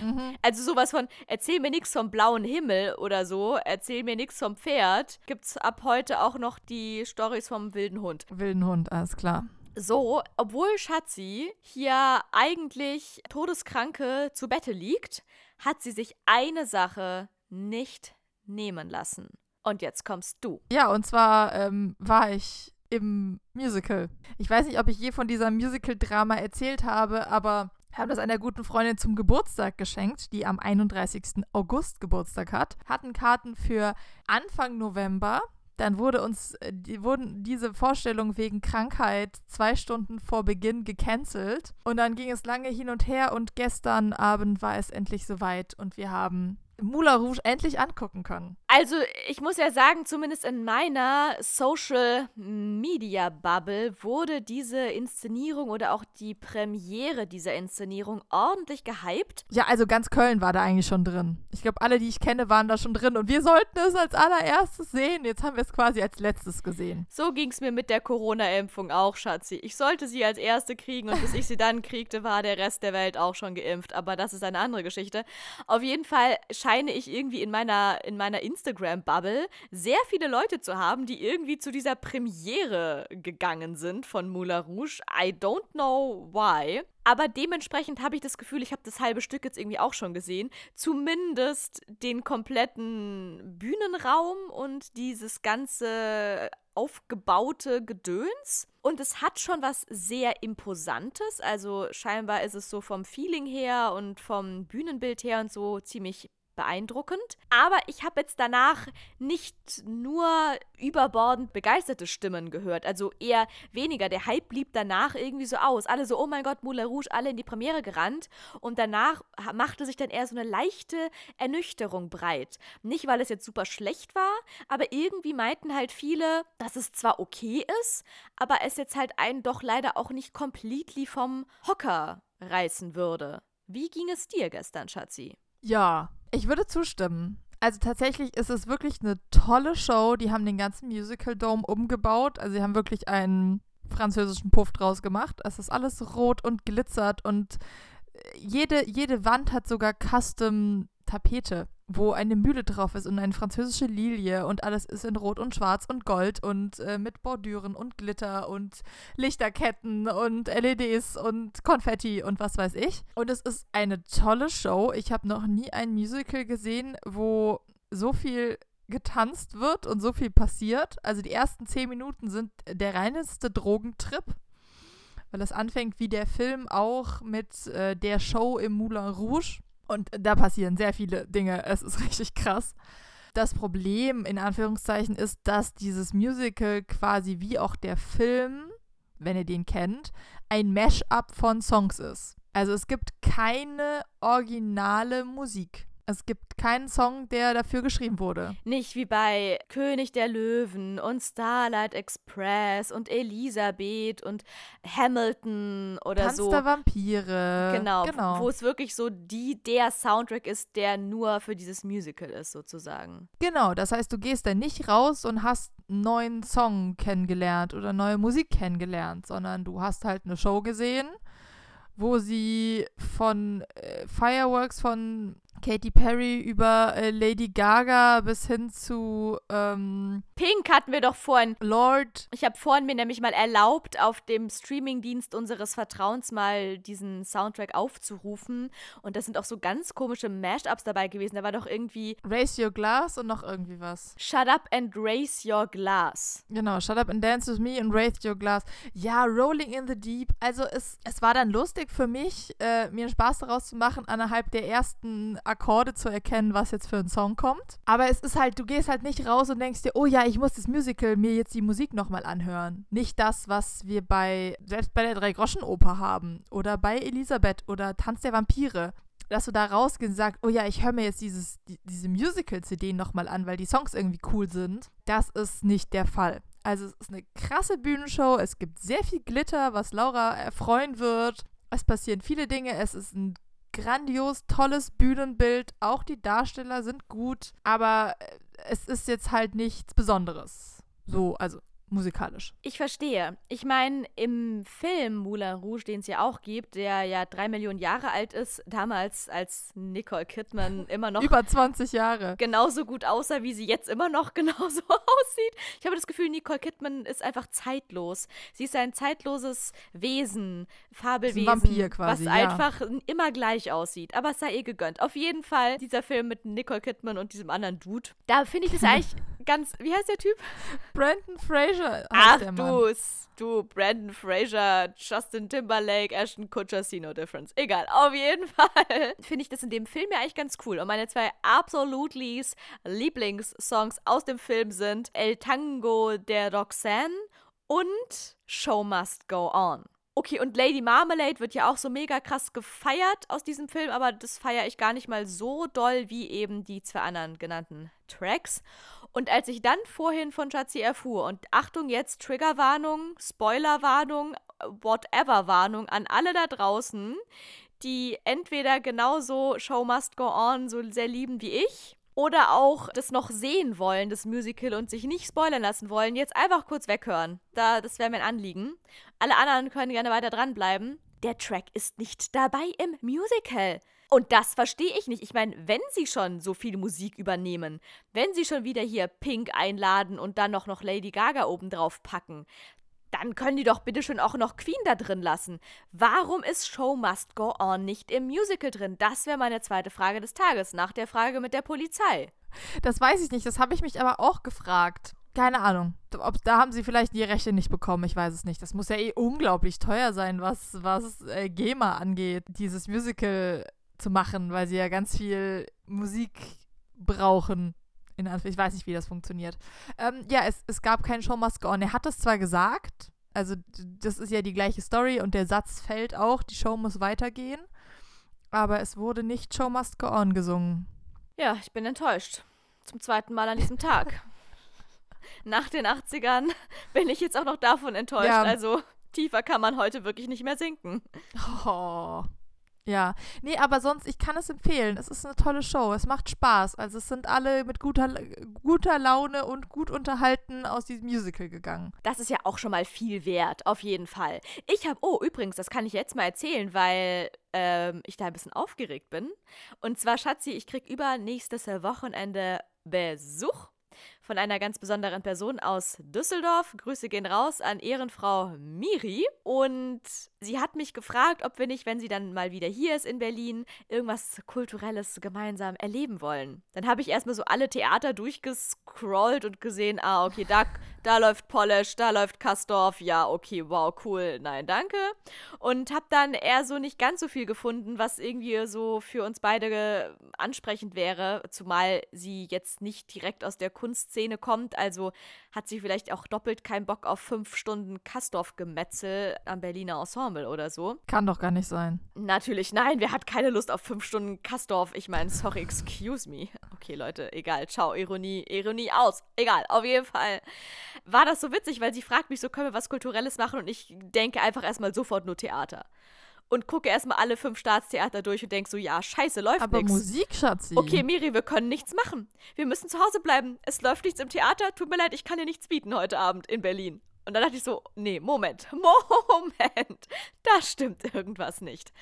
Mhm. Also sowas von, erzähl mir nichts vom blauen Himmel oder so, erzähl mir nichts vom Pferd, gibt's ab heute auch noch die Stories vom wilden Hund. Wilden Hund, alles klar. So, obwohl Schatzi hier eigentlich todeskranke zu Bette liegt, hat sie sich eine Sache nicht nehmen lassen. Und jetzt kommst du. Ja, und zwar ähm, war ich im Musical. Ich weiß nicht, ob ich je von dieser Musical-Drama erzählt habe, aber haben das einer guten Freundin zum Geburtstag geschenkt, die am 31. August Geburtstag hat, hatten Karten für Anfang November. Dann wurde uns, äh, die, wurden diese Vorstellungen wegen Krankheit zwei Stunden vor Beginn gecancelt. Und dann ging es lange hin und her und gestern Abend war es endlich soweit und wir haben Moulin Rouge endlich angucken können. Also, ich muss ja sagen, zumindest in meiner Social Media Bubble wurde diese Inszenierung oder auch die Premiere dieser Inszenierung ordentlich gehypt. Ja, also ganz Köln war da eigentlich schon drin. Ich glaube, alle, die ich kenne, waren da schon drin und wir sollten es als allererstes sehen. Jetzt haben wir es quasi als letztes gesehen. So ging es mir mit der Corona-Impfung auch, Schatzi. Ich sollte sie als erste kriegen und bis ich sie dann kriegte, war der Rest der Welt auch schon geimpft. Aber das ist eine andere Geschichte. Auf jeden Fall scheine ich irgendwie in meiner, in meiner Instagram-Bubble sehr viele Leute zu haben, die irgendwie zu dieser Premiere gegangen sind von Moulin Rouge. I don't know why. Aber dementsprechend habe ich das Gefühl, ich habe das halbe Stück jetzt irgendwie auch schon gesehen. Zumindest den kompletten Bühnenraum und dieses ganze aufgebaute Gedöns. Und es hat schon was sehr Imposantes. Also scheinbar ist es so vom Feeling her und vom Bühnenbild her und so ziemlich beeindruckend. Aber ich habe jetzt danach nicht nur überbordend begeisterte Stimmen gehört. Also eher weniger. Der Hype blieb danach irgendwie so aus. Alle so, oh mein Gott, Moulin Rouge, alle in die Premiere gerannt. Und danach machte sich dann eher so eine leichte Ernüchterung breit. Nicht, weil es jetzt super schlecht war, aber irgendwie meinten halt viele, dass es zwar okay ist, aber es jetzt halt einen doch leider auch nicht completely vom Hocker reißen würde. Wie ging es dir gestern, Schatzi? Ja, ich würde zustimmen. Also tatsächlich ist es wirklich eine tolle Show. Die haben den ganzen Musical Dome umgebaut. Also sie haben wirklich einen französischen Puff draus gemacht. Es ist alles rot und glitzert und äh, jede, jede Wand hat sogar Custom Tapete wo eine Mühle drauf ist und eine französische Lilie und alles ist in Rot und Schwarz und Gold und äh, mit Bordüren und Glitter und Lichterketten und LEDs und Konfetti und was weiß ich. Und es ist eine tolle Show. Ich habe noch nie ein Musical gesehen, wo so viel getanzt wird und so viel passiert. Also die ersten zehn Minuten sind der reineste Drogentrip. weil es anfängt wie der Film auch mit äh, der Show im Moulin Rouge. Und da passieren sehr viele Dinge. Es ist richtig krass. Das Problem in Anführungszeichen ist, dass dieses Musical quasi wie auch der Film, wenn ihr den kennt, ein Mash-up von Songs ist. Also es gibt keine originale Musik. Es gibt keinen Song, der dafür geschrieben wurde. Nicht wie bei König der Löwen und Starlight Express und Elisabeth und Hamilton oder Tanz so. der Vampire. Genau, genau. wo es wirklich so die, der Soundtrack ist, der nur für dieses Musical ist, sozusagen. Genau, das heißt, du gehst dann nicht raus und hast einen neuen Song kennengelernt oder neue Musik kennengelernt, sondern du hast halt eine Show gesehen, wo sie von äh, Fireworks von Katy Perry über äh, Lady Gaga bis hin zu ähm, Pink hatten wir doch vorhin. Lord. Ich habe vorhin mir nämlich mal erlaubt, auf dem Streamingdienst unseres Vertrauens mal diesen Soundtrack aufzurufen. Und da sind auch so ganz komische Mashups dabei gewesen. Da war doch irgendwie Raise Your Glass und noch irgendwie was. Shut Up and Raise Your Glass. Genau, Shut Up and Dance With Me and Raise Your Glass. Ja, Rolling in the Deep. Also es, es war dann lustig für mich, äh, mir Spaß daraus zu machen, annerhalb der ersten Akkorde zu erkennen, was jetzt für ein Song kommt. Aber es ist halt, du gehst halt nicht raus und denkst dir, oh ja, ich muss das Musical mir jetzt die Musik nochmal anhören. Nicht das, was wir bei, selbst bei der Drei-Groschen-Oper haben oder bei Elisabeth oder Tanz der Vampire. Dass du da rausgehst und sagst, oh ja, ich höre mir jetzt dieses, die, diese Musical-CD nochmal an, weil die Songs irgendwie cool sind. Das ist nicht der Fall. Also es ist eine krasse Bühnenshow, es gibt sehr viel Glitter, was Laura erfreuen wird. Es passieren viele Dinge, es ist ein grandios, tolles Bühnenbild. Auch die Darsteller sind gut, aber äh, es ist jetzt halt nichts Besonderes. So, also musikalisch. Ich verstehe. Ich meine, im Film Moulin Rouge, den es ja auch gibt, der ja drei Millionen Jahre alt ist, damals als Nicole Kidman immer noch Über 20 Jahre. genauso gut aussah, wie sie jetzt immer noch genauso aussieht. Ich habe das Gefühl, Nicole Kidman ist einfach zeitlos. Sie ist ein zeitloses Wesen, Fabelwesen, Vampir quasi, was ja. einfach immer gleich aussieht. Aber es sei ihr gegönnt. Auf jeden Fall dieser Film mit Nicole Kidman und diesem anderen Dude. Da finde ich das eigentlich ganz. Wie heißt der Typ? Brandon Fraser heißt Ach du, du, Brandon Fraser, Justin Timberlake, Ashton Kutcher, see no difference. Egal, auf jeden Fall finde ich das in dem Film ja eigentlich ganz cool. Und meine zwei absolutely Lieblingssongs aus dem Film sind El Tango der Roxanne und Show Must Go On. Okay, und Lady Marmalade wird ja auch so mega krass gefeiert aus diesem Film, aber das feiere ich gar nicht mal so doll wie eben die zwei anderen genannten Tracks. Und als ich dann vorhin von Schatzi erfuhr, und Achtung jetzt, Triggerwarnung, Spoilerwarnung, Whatever-Warnung an alle da draußen, die entweder genauso Show Must Go On so sehr lieben wie ich oder auch das noch sehen wollen, das Musical, und sich nicht spoilern lassen wollen, jetzt einfach kurz weghören. Da, das wäre mein Anliegen. Alle anderen können gerne weiter dranbleiben. Der Track ist nicht dabei im Musical. Und das verstehe ich nicht. Ich meine, wenn sie schon so viel Musik übernehmen, wenn sie schon wieder hier Pink einladen und dann noch, noch Lady Gaga obendrauf packen, dann können die doch bitte schön auch noch Queen da drin lassen. Warum ist Show Must Go On nicht im Musical drin? Das wäre meine zweite Frage des Tages, nach der Frage mit der Polizei. Das weiß ich nicht, das habe ich mich aber auch gefragt. Keine Ahnung. Ob, da haben sie vielleicht die Rechte nicht bekommen, ich weiß es nicht. Das muss ja eh unglaublich teuer sein, was, was äh, GEMA angeht, dieses Musical zu machen, weil sie ja ganz viel Musik brauchen. In Anführungs- ich weiß nicht, wie das funktioniert. Ähm, ja, es, es gab keinen Show Must Go On. Er hat das zwar gesagt, also das ist ja die gleiche Story und der Satz fällt auch, die Show muss weitergehen, aber es wurde nicht Show Must Go On gesungen. Ja, ich bin enttäuscht. Zum zweiten Mal an diesem Tag. Nach den 80ern bin ich jetzt auch noch davon enttäuscht. Ja. Also tiefer kann man heute wirklich nicht mehr sinken. Oh. Ja, nee, aber sonst, ich kann es empfehlen. Es ist eine tolle Show. Es macht Spaß. Also es sind alle mit guter, guter Laune und gut unterhalten aus diesem Musical gegangen. Das ist ja auch schon mal viel wert, auf jeden Fall. Ich habe, oh, übrigens, das kann ich jetzt mal erzählen, weil ähm, ich da ein bisschen aufgeregt bin. Und zwar, Schatzi, ich krieg übernächstes Wochenende Besuch von einer ganz besonderen Person aus Düsseldorf. Grüße gehen raus an Ehrenfrau Miri. Und sie hat mich gefragt, ob wir nicht, wenn sie dann mal wieder hier ist in Berlin, irgendwas Kulturelles gemeinsam erleben wollen. Dann habe ich erstmal so alle Theater durchgescrollt und gesehen, ah, okay, da, da läuft Polish, da läuft Kastorf, ja, okay, wow, cool, nein, danke. Und habe dann eher so nicht ganz so viel gefunden, was irgendwie so für uns beide ansprechend wäre, zumal sie jetzt nicht direkt aus der Kunstszene kommt, also hat sie vielleicht auch doppelt keinen Bock auf fünf Stunden Kastorf-Gemetzel am Berliner Ensemble oder so. Kann doch gar nicht sein. Natürlich, nein, wer hat keine Lust auf fünf Stunden Kastorf? Ich meine, sorry, excuse me. Okay, Leute, egal, ciao, Ironie, Ironie aus. Egal, auf jeden Fall war das so witzig, weil sie fragt mich so, können wir was Kulturelles machen? Und ich denke einfach erstmal sofort nur Theater und gucke erstmal alle fünf Staatstheater durch und denke so, ja, scheiße, läuft Aber nichts. Musik, Schatzi. Okay, Miri, wir können nichts machen. Wir müssen zu Hause bleiben. Es läuft nichts im Theater. Tut mir leid, ich kann dir nichts bieten heute Abend in Berlin. Und dann dachte ich so, nee, Moment, Moment, da stimmt irgendwas nicht.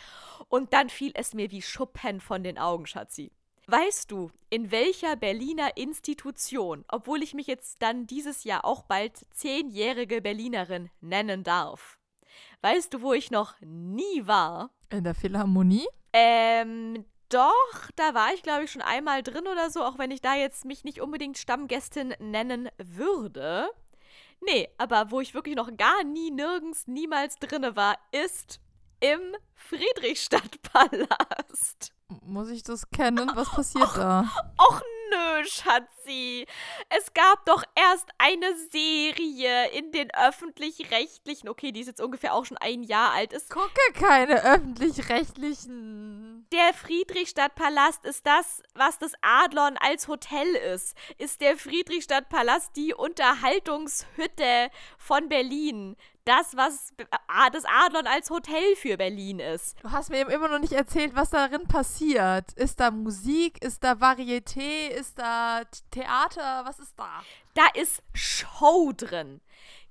Und dann fiel es mir wie Schuppen von den Augen, Schatzi. Weißt du, in welcher Berliner Institution, obwohl ich mich jetzt dann dieses Jahr auch bald zehnjährige Berlinerin nennen darf, weißt du, wo ich noch nie war? In der Philharmonie? Ähm, doch, da war ich, glaube ich, schon einmal drin oder so, auch wenn ich da jetzt mich nicht unbedingt Stammgästin nennen würde. Nee, aber wo ich wirklich noch gar nie, nirgends, niemals drinne war, ist im Friedrichstadtpalast. Muss ich das kennen? Was passiert da? Och nö, Schatzi. Es gab doch erst eine Serie in den öffentlich-rechtlichen. Okay, die ist jetzt ungefähr auch schon ein Jahr alt. Es Gucke keine öffentlich-rechtlichen. Der Friedrichstadtpalast ist das, was das Adlon als Hotel ist. Ist der Friedrichstadtpalast die Unterhaltungshütte von Berlin das, was das Adlon als Hotel für Berlin ist. Du hast mir eben immer noch nicht erzählt, was darin passiert. Ist da Musik? Ist da Varieté? Ist da Theater? Was ist da? Da ist Show drin.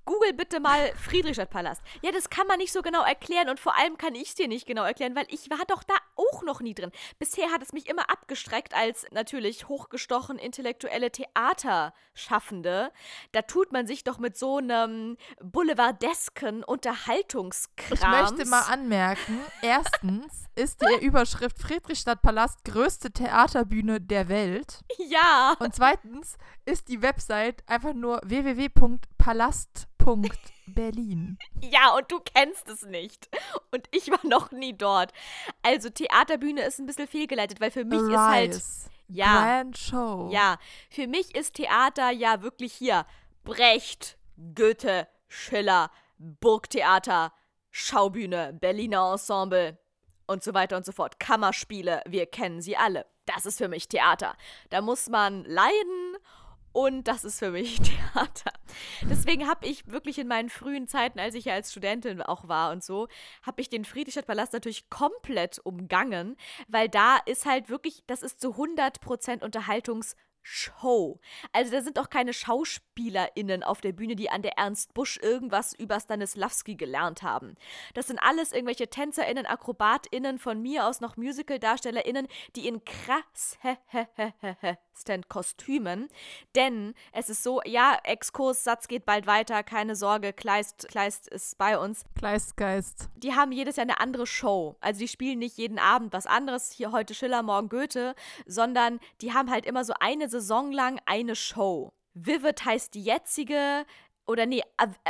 Google bitte mal Friedrichstadtpalast. Ja, das kann man nicht so genau erklären und vor allem kann ich es dir nicht genau erklären, weil ich war doch da auch noch nie drin. Bisher hat es mich immer abgestreckt als natürlich hochgestochen intellektuelle Theaterschaffende. Da tut man sich doch mit so einem boulevardesken Unterhaltungskram. Ich möchte mal anmerken, erstens ist die Überschrift Friedrichstadtpalast größte Theaterbühne der Welt. Ja. Und zweitens ist die Website einfach nur www.palast.berlin. Ja, und du kennst es nicht. Und ich war noch nie dort. Also Theaterbühne ist ein bisschen fehlgeleitet, weil für mich Arise. ist halt ja, Grand Show. ja, für mich ist Theater ja wirklich hier Brecht, Goethe, Schiller, Burgtheater, Schaubühne, Berliner Ensemble und so weiter und so fort. Kammerspiele, wir kennen sie alle. Das ist für mich Theater. Da muss man leiden und das ist für mich Theater. Deswegen habe ich wirklich in meinen frühen Zeiten, als ich ja als Studentin auch war und so, habe ich den Friedrichstadtpalast natürlich komplett umgangen, weil da ist halt wirklich, das ist zu 100% Unterhaltungs- Show. Also da sind auch keine SchauspielerInnen auf der Bühne, die an der Ernst Busch irgendwas über Stanislavski gelernt haben. Das sind alles irgendwelche TänzerInnen, AkrobatInnen, von mir aus noch Musical-DarstellerInnen, die in krassesten Kostümen, denn es ist so, ja, Exkurs, Satz geht bald weiter, keine Sorge, Kleist, Kleist ist bei uns. Kleistgeist. Die haben jedes Jahr eine andere Show. Also die spielen nicht jeden Abend was anderes, hier heute Schiller, morgen Goethe, sondern die haben halt immer so eine Saison lang eine Show. Vivid heißt die jetzige, oder nee,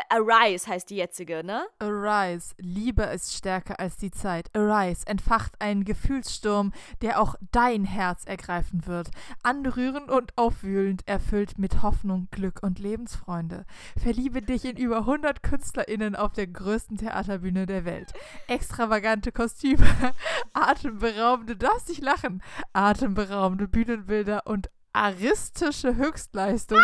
Arise heißt die jetzige, ne? Arise, Liebe ist stärker als die Zeit. Arise entfacht einen Gefühlssturm, der auch dein Herz ergreifen wird. Anrührend und aufwühlend, erfüllt mit Hoffnung, Glück und Lebensfreunde. Verliebe dich in über 100 KünstlerInnen auf der größten Theaterbühne der Welt. Extravagante Kostüme, atemberaubende, darfst nicht lachen, atemberaubende Bühnenbilder und aristische Höchstleistungen.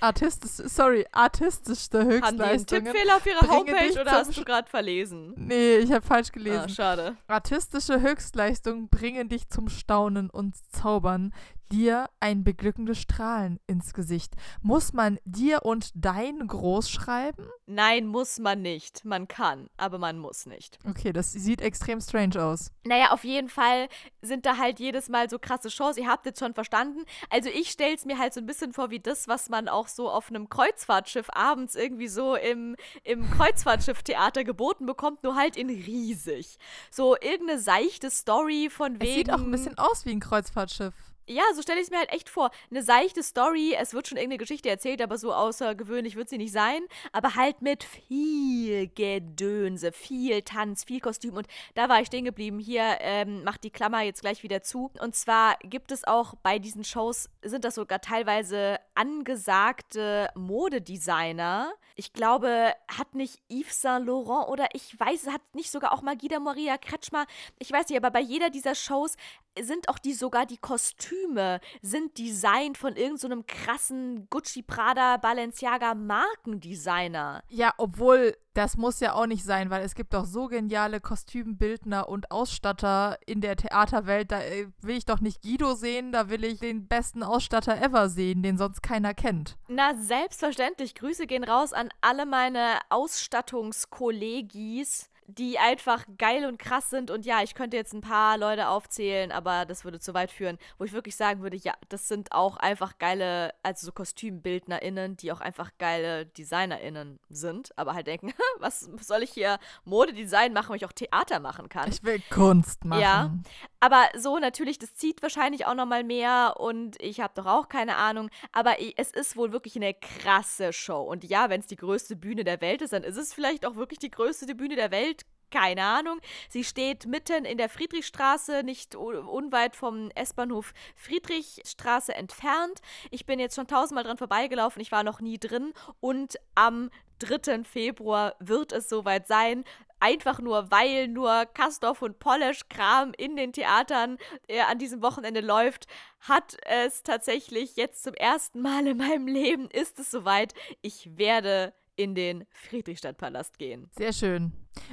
Artistisch, sorry, artistischste Haben die einen Höchstleistungen. Tippfehler auf ihrer Homepage oder hast du gerade verlesen? Nee, ich habe falsch Ah, gelesen. schade. Artistische Höchstleistungen bringen dich zum Staunen und Zaubern. Dir ein beglückendes Strahlen ins Gesicht. Muss man dir und dein groß schreiben? Nein, muss man nicht. Man kann, aber man muss nicht. Okay, das sieht extrem strange aus. Naja, auf jeden Fall sind da halt jedes Mal so krasse Shows. Ihr habt jetzt schon verstanden. Also ich stelle es mir halt so ein bisschen vor wie das, was man auch so auf einem Kreuzfahrtschiff abends irgendwie so im, im Kreuzfahrtschiff-Theater geboten bekommt, nur halt in riesig. So irgendeine seichte Story von wegen. Es sieht auch ein bisschen aus wie ein Kreuzfahrtschiff. Ja, so stelle ich es mir halt echt vor. Eine seichte Story, es wird schon irgendeine Geschichte erzählt, aber so außergewöhnlich wird sie nicht sein. Aber halt mit viel Gedönse, viel Tanz, viel Kostüm. Und da war ich stehen geblieben. Hier ähm, macht die Klammer jetzt gleich wieder zu. Und zwar gibt es auch bei diesen Shows, sind das sogar teilweise angesagte Modedesigner. Ich glaube, hat nicht Yves Saint Laurent oder ich weiß, hat nicht sogar auch Magida Maria Kretschmer. Ich weiß nicht, aber bei jeder dieser Shows sind auch die sogar die Kostüme sind designt von irgendeinem so krassen Gucci, Prada, Balenciaga Markendesigner. Ja, obwohl das muss ja auch nicht sein, weil es gibt doch so geniale Kostümbildner und Ausstatter in der Theaterwelt. Da äh, will ich doch nicht Guido sehen, da will ich den besten Ausstatter ever sehen, den sonst keiner kennt. Na, selbstverständlich. Grüße gehen raus an alle meine Ausstattungskollegis die einfach geil und krass sind. Und ja, ich könnte jetzt ein paar Leute aufzählen, aber das würde zu weit führen, wo ich wirklich sagen würde, ja, das sind auch einfach geile, also so KostümbildnerInnen, die auch einfach geile DesignerInnen sind, aber halt denken, was soll ich hier Modedesign machen, wenn ich auch Theater machen kann? Ich will Kunst machen. Ja, aber so natürlich, das zieht wahrscheinlich auch nochmal mehr und ich habe doch auch keine Ahnung, aber es ist wohl wirklich eine krasse Show. Und ja, wenn es die größte Bühne der Welt ist, dann ist es vielleicht auch wirklich die größte Bühne der Welt keine Ahnung. Sie steht mitten in der Friedrichstraße, nicht unweit vom S-Bahnhof Friedrichstraße entfernt. Ich bin jetzt schon tausendmal dran vorbeigelaufen, ich war noch nie drin und am 3. Februar wird es soweit sein. Einfach nur, weil nur Kastorf und Polish-Kram in den Theatern äh, an diesem Wochenende läuft, hat es tatsächlich jetzt zum ersten Mal in meinem Leben ist es soweit. Ich werde in den Friedrichstadtpalast gehen. Sehr schön.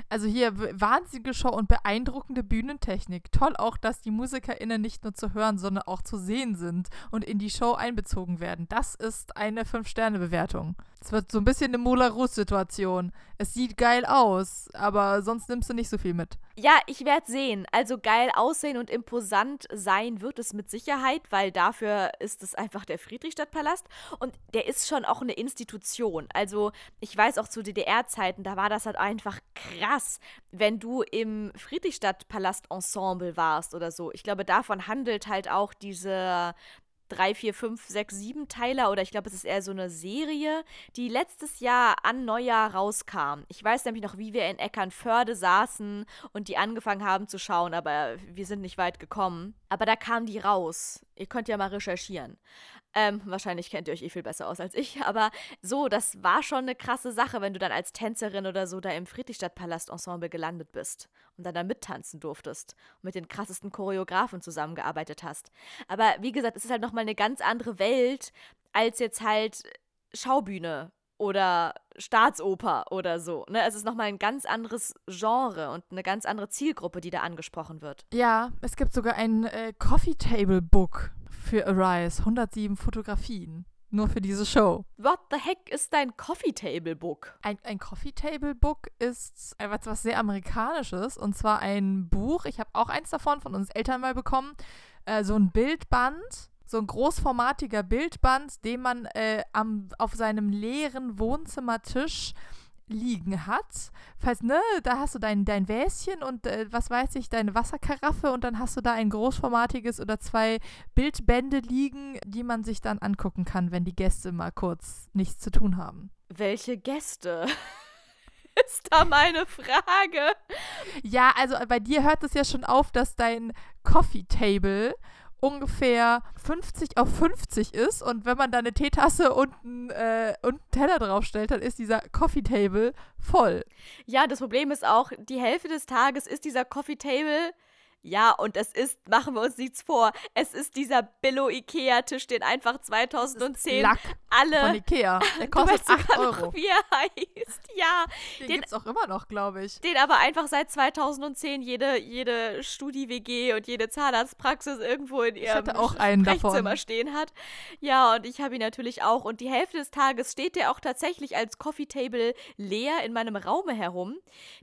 Also hier wahnsinnige Show und beeindruckende Bühnentechnik. Toll auch, dass die MusikerInnen nicht nur zu hören, sondern auch zu sehen sind und in die Show einbezogen werden. Das ist eine 5-Sterne-Bewertung. Es wird so ein bisschen eine Moulin Rouge-Situation. Es sieht geil aus, aber sonst nimmst du nicht so viel mit. Ja, ich werde sehen. Also geil aussehen und imposant sein wird es mit Sicherheit, weil dafür ist es einfach der Friedrichstadtpalast und der ist schon auch eine Institution. Also ich weiß auch zu DDR-Zeiten, da war das halt einfach krass, wenn du im Friedrichstadtpalast-Ensemble warst oder so. Ich glaube, davon handelt halt auch diese drei, vier, fünf, sechs, sieben Teiler oder ich glaube, es ist eher so eine Serie, die letztes Jahr an Neujahr rauskam. Ich weiß nämlich noch, wie wir in Eckernförde saßen und die angefangen haben zu schauen, aber wir sind nicht weit gekommen. Aber da kam die raus. Ihr könnt ja mal recherchieren. Ähm, wahrscheinlich kennt ihr euch eh viel besser aus als ich, aber so, das war schon eine krasse Sache, wenn du dann als Tänzerin oder so da im Friedrichstadtpalast-Ensemble gelandet bist und dann da mittanzen durftest und mit den krassesten Choreografen zusammengearbeitet hast. Aber wie gesagt, es ist halt nochmal eine ganz andere Welt als jetzt halt Schaubühne oder Staatsoper oder so. Ne? Es ist nochmal ein ganz anderes Genre und eine ganz andere Zielgruppe, die da angesprochen wird. Ja, es gibt sogar ein äh, Coffee Table Book für Arise 107 Fotografien. Nur für diese Show. What the heck ist dein Coffee Table Book? Ein, ein Coffee Table Book ist etwas was sehr Amerikanisches. Und zwar ein Buch. Ich habe auch eins davon von uns Eltern mal bekommen. Äh, so ein Bildband. So ein großformatiger Bildband, den man äh, am, auf seinem leeren Wohnzimmertisch liegen hat. Falls, ne, da hast du dein, dein Wäschen und äh, was weiß ich, deine Wasserkaraffe und dann hast du da ein großformatiges oder zwei Bildbände liegen, die man sich dann angucken kann, wenn die Gäste mal kurz nichts zu tun haben. Welche Gäste? ist da meine Frage. Ja, also bei dir hört es ja schon auf, dass dein Coffee Table ungefähr 50 auf 50 ist und wenn man da eine Teetasse und einen, äh, und einen Teller draufstellt, dann ist dieser Coffee Table voll. Ja, das Problem ist auch, die Hälfte des Tages ist dieser Coffee Table Ja, und es ist, machen wir uns nichts vor, es ist dieser Billo-Ikea-Tisch, den einfach 2010 Lack alle. von Ikea. Der kostet weißt sogar 8 noch, Euro. wie er heißt. Ja, Den, den- gibt's auch immer noch, glaube ich. den aber einfach seit 2010 jede, jede Studi-WG und jede Zahnarztpraxis irgendwo in ihrem Sprechzimmer stehen hat. Ja, und ich habe ihn natürlich auch. Und die Hälfte des Tages steht der auch tatsächlich als Coffee Table leer in meinem Raume herum.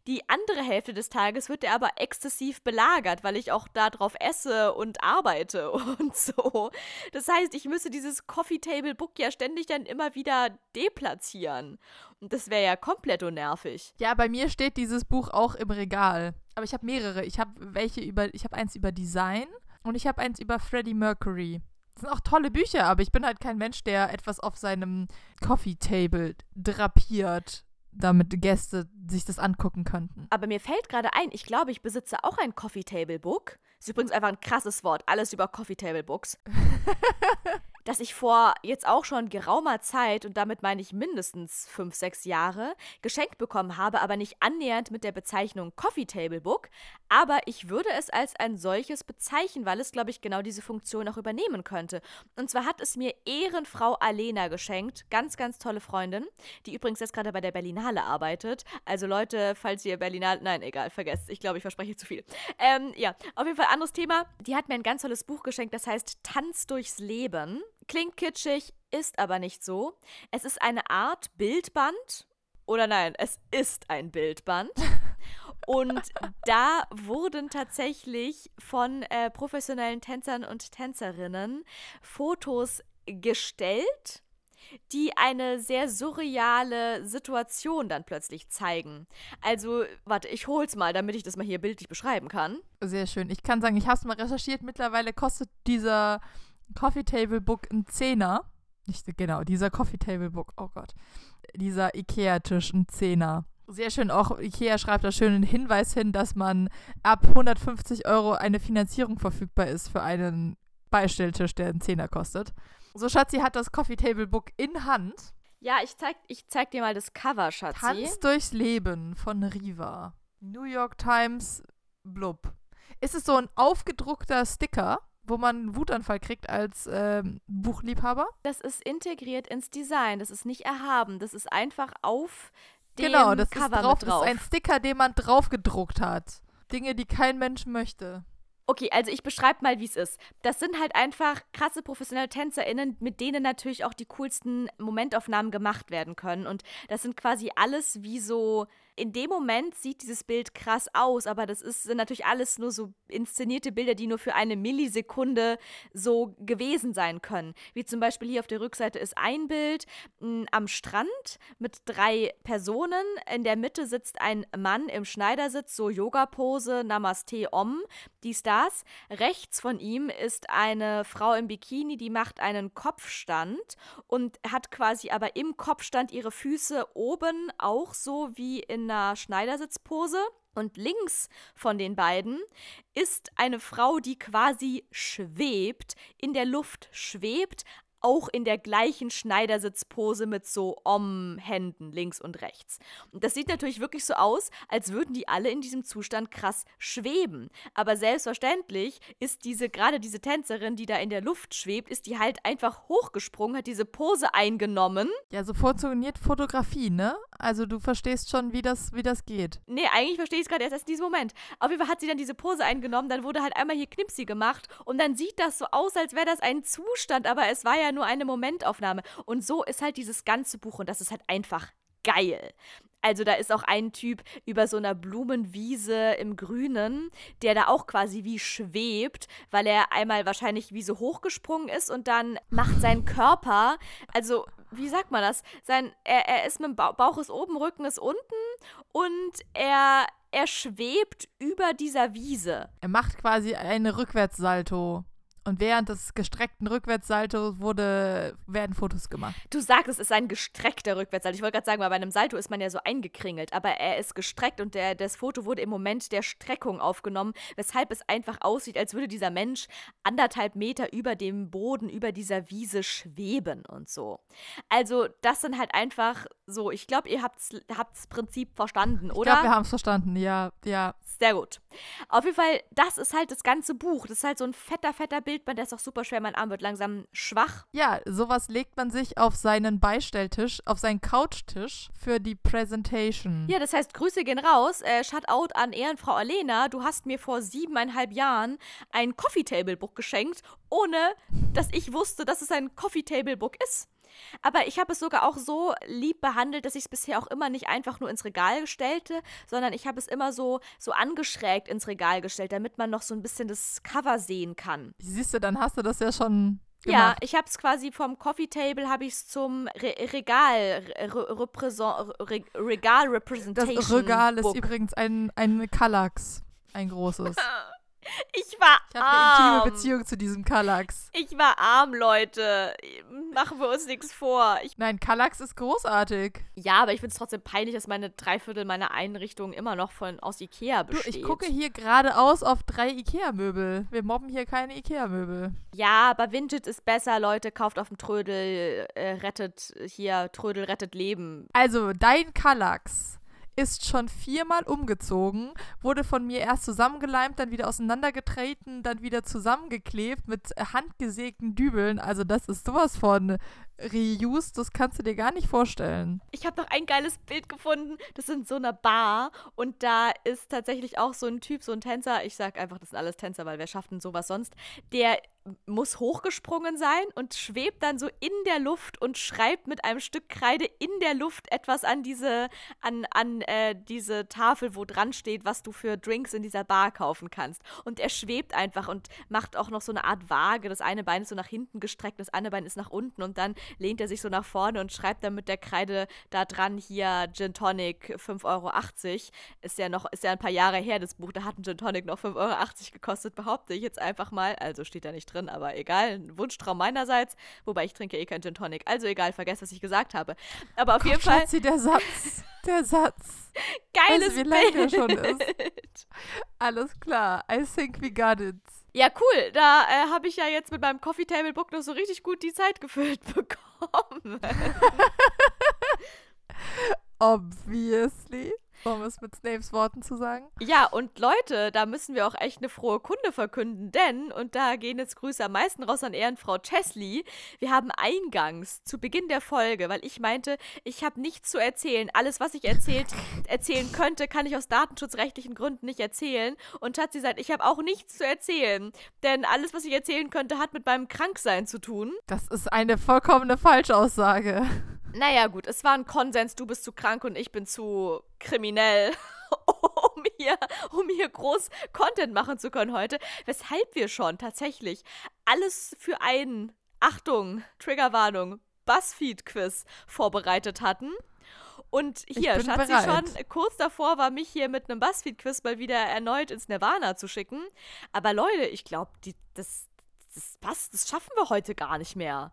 Die andere Hälfte des Tages wird er aber exzessiv belagert, weil ich auch da drauf esse und arbeite und so. Das heißt, ich müsste dieses Coffee Table Book ja ständig dann immer wieder deplatzieren. Und das wäre ja komplett unnervig. Ja, bei mir steht dieses Buch auch im Regal. Aber ich habe mehrere. Ich habe welche über, ich habe eins über Design und ich habe eins über Freddie Mercury. Das sind auch tolle Bücher, aber ich bin halt kein Mensch, der etwas auf seinem Coffee Table drapiert, damit Gäste sich das angucken könnten. Aber mir fällt gerade ein, ich glaube, ich besitze auch ein Coffee Table Book. Ist übrigens einfach ein krasses Wort, alles über Coffee Table Books. das ich vor jetzt auch schon geraumer Zeit, und damit meine ich mindestens fünf, sechs Jahre, geschenkt bekommen habe, aber nicht annähernd mit der Bezeichnung Coffee Table Book. Aber ich würde es als ein solches bezeichnen, weil es, glaube ich, genau diese Funktion auch übernehmen könnte. Und zwar hat es mir Ehrenfrau Alena geschenkt, ganz, ganz tolle Freundin, die übrigens jetzt gerade bei der Berlinale arbeitet. Also Leute, falls ihr Berlinale, nein, egal, vergesst, ich glaube, ich verspreche zu viel. Ähm, ja, auf jeden Fall anderes Thema. Die hat mir ein ganz tolles Buch geschenkt, das heißt Tanz durchs Leben. Klingt kitschig, ist aber nicht so. Es ist eine Art Bildband. Oder nein, es ist ein Bildband. Und da wurden tatsächlich von äh, professionellen Tänzern und Tänzerinnen Fotos gestellt, die eine sehr surreale Situation dann plötzlich zeigen. Also, warte, ich hol's mal, damit ich das mal hier bildlich beschreiben kann. Sehr schön. Ich kann sagen, ich habe es mal recherchiert. Mittlerweile kostet dieser Coffee Table Book ein Zehner. Nicht genau, dieser Coffee Table Book. Oh Gott. Dieser Ikea-Tisch ein Zehner. Sehr schön. Auch Ikea schreibt da schön einen Hinweis hin, dass man ab 150 Euro eine Finanzierung verfügbar ist für einen Beistelltisch, der einen Zehner kostet. So, Schatzi hat das Coffee Table Book in Hand. Ja, ich zeig, ich zeig dir mal das Cover, Schatzi. Tanz durchs Leben von Riva. New York Times Blub. Ist es so ein aufgedruckter Sticker, wo man einen Wutanfall kriegt als ähm, Buchliebhaber? Das ist integriert ins Design. Das ist nicht erhaben. Das ist einfach auf dem genau, das Cover ist drauf. drauf. Das ist ein Sticker, den man draufgedruckt hat. Dinge, die kein Mensch möchte. Okay, also ich beschreibe mal, wie es ist. Das sind halt einfach krasse professionelle TänzerInnen, mit denen natürlich auch die coolsten Momentaufnahmen gemacht werden können. Und das sind quasi alles wie so. In dem Moment sieht dieses Bild krass aus, aber das ist, sind natürlich alles nur so inszenierte Bilder, die nur für eine Millisekunde so gewesen sein können. Wie zum Beispiel hier auf der Rückseite ist ein Bild mh, am Strand mit drei Personen. In der Mitte sitzt ein Mann im Schneidersitz, so Yoga-Pose, Namaste Om, dies, das. Rechts von ihm ist eine Frau im Bikini, die macht einen Kopfstand und hat quasi aber im Kopfstand ihre Füße oben auch so wie in einer Schneidersitzpose. Und links von den beiden ist eine Frau, die quasi schwebt, in der Luft schwebt, auch in der gleichen Schneidersitzpose mit so Om-Händen links und rechts. Und das sieht natürlich wirklich so aus, als würden die alle in diesem Zustand krass schweben. Aber selbstverständlich ist diese, gerade diese Tänzerin, die da in der Luft schwebt, ist die halt einfach hochgesprungen, hat diese Pose eingenommen. Ja, so funktioniert Fotografie, ne? Also du verstehst schon, wie das, wie das geht. Nee, eigentlich verstehe ich es gerade erst in diesem Moment. Auf jeden Fall hat sie dann diese Pose eingenommen, dann wurde halt einmal hier Knipsi gemacht und dann sieht das so aus, als wäre das ein Zustand, aber es war ja nur eine Momentaufnahme. Und so ist halt dieses ganze Buch und das ist halt einfach geil. Also da ist auch ein Typ über so einer Blumenwiese im Grünen, der da auch quasi wie schwebt, weil er einmal wahrscheinlich wie so hochgesprungen ist und dann macht sein Körper, also wie sagt man das? Sein, er, er ist mit dem Bauch, Bauch ist oben, Rücken ist unten und er, er schwebt über dieser Wiese. Er macht quasi eine Rückwärtssalto Und während des gestreckten Rückwärtssaltos wurde, werden Fotos gemacht. Du sagst, es ist ein gestreckter Rückwärtssalto. Ich wollte gerade sagen, weil bei einem Salto ist man ja so eingekringelt, aber er ist gestreckt und der, das Foto wurde im Moment der Streckung aufgenommen, weshalb es einfach aussieht, als würde dieser Mensch anderthalb Meter über dem Boden, über dieser Wiese schweben und so. Also, das sind halt einfach so, ich glaube, ihr habt das Prinzip verstanden, oder? Ich glaube, wir haben es verstanden, ja, ja. Sehr gut. Auf jeden Fall, das ist halt das ganze Buch. Das ist halt so ein fetter, fetter Bildband, der ist auch super schwer. Mein Arm wird langsam schwach. Ja, sowas legt man sich auf seinen Beistelltisch, auf seinen Couchtisch für die Präsentation. Ja, das heißt, Grüße gehen raus. Äh, Shoutout an Ehrenfrau Alena. Du hast mir vor siebeneinhalb Jahren ein Coffee Table Book geschenkt, ohne dass ich wusste, dass es ein Coffee Table Book ist. Aber ich habe es sogar auch so lieb behandelt, dass ich es bisher auch immer nicht einfach nur ins Regal stellte, sondern ich habe es immer so, so angeschrägt ins Regal gestellt, damit man noch so ein bisschen das Cover sehen kann. Siehst du, dann hast du das ja schon Gemacht. Ja, ich habe es quasi vom Coffee Table habe ich es zum Re Regal Re Re Regal Representation. Das Regal Book. ist übrigens ein ein Kallax, ein großes. Ich war ich habe arm. eine intime Beziehung zu diesem Kallax. Ich war arm, Leute. Machen wir uns nichts vor. Ich Nein, Kallax ist großartig. ja, aber ich finde es trotzdem peinlich, dass meine Dreiviertel meiner Einrichtung immer noch von aus Ikea Du, besteht. ich gucke hier geradeaus auf drei Ikea-Möbel. Wir mobben hier keine Ikea-Möbel. Ja, aber Vintage ist besser, Leute. Kauft auf dem Trödel, äh, rettet hier, Trödel rettet Leben. Also, dein Kallax ist schon viermal umgezogen, wurde von mir erst zusammengeleimt, dann wieder auseinandergetreten, dann wieder zusammengeklebt mit handgesägten Dübeln. Also das ist sowas von reused, das kannst du dir gar nicht vorstellen. Ich habe noch ein geiles Bild gefunden. Das ist in so einer Bar und da ist tatsächlich auch so ein Typ, so ein Tänzer. Ich sag einfach, das sind alles Tänzer, weil wer schafft denn sowas sonst? Der muss hochgesprungen sein und schwebt dann so in der Luft und schreibt mit einem Stück Kreide in der Luft etwas an diese, an, an äh, diese Tafel, wo dran steht, was du für Drinks in dieser Bar kaufen kannst. Und er schwebt einfach und macht auch noch so eine Art Waage. Das eine Bein ist so nach hinten gestreckt, das andere Bein ist nach unten und dann lehnt er sich so nach vorne und schreibt dann mit der Kreide da dran hier Gin Tonic 5,80 Euro. Ist ja noch, ist ja ein paar Jahre her, das Buch, da hat ein Gin Tonic noch 5,80 Euro gekostet, behaupte ich jetzt einfach mal. Also steht da nicht drin, aber egal, ein Wunschtraum meinerseits. Wobei ich trinke eh kein Gin Tonic. Also egal, vergesst, was ich gesagt habe. Aber auf Gott, jeden Fall, Schatzi, der Satz. Der Satz. geiles weißt wie lang der Bild. schon ist? Alles klar. I think we got it. Ja, cool. Da äh, habe ich ja jetzt mit meinem Coffee Table Book noch so richtig gut die Zeit gefüllt bekommen. Obviously. Um es mit Snapes Worten zu sagen. Ja, und Leute, da müssen wir auch echt eine frohe Kunde verkünden, denn, und da gehen jetzt Grüße am meisten raus an Ehrenfrau Chesley, wir haben eingangs zu Beginn der Folge, weil ich meinte, ich habe nichts zu erzählen. Alles, was ich erzählt, erzählen könnte, kann ich aus datenschutzrechtlichen Gründen nicht erzählen. Und hat sie gesagt, ich habe auch nichts zu erzählen, denn alles, was ich erzählen könnte, hat mit meinem Kranksein zu tun. Das ist eine vollkommene Falschaussage. Naja, gut, es war ein Konsens, du bist zu krank und ich bin zu kriminell, um hier, um hier groß Content machen zu können heute. Weshalb wir schon tatsächlich alles für einen, Achtung, Triggerwarnung, Buzzfeed-Quiz vorbereitet hatten. Und hier, Schatzi bereit. schon kurz davor war, mich hier mit einem Buzzfeed-Quiz mal wieder erneut ins Nirvana zu schicken. Aber Leute, ich glaube, das, das passt, das schaffen wir heute gar nicht mehr.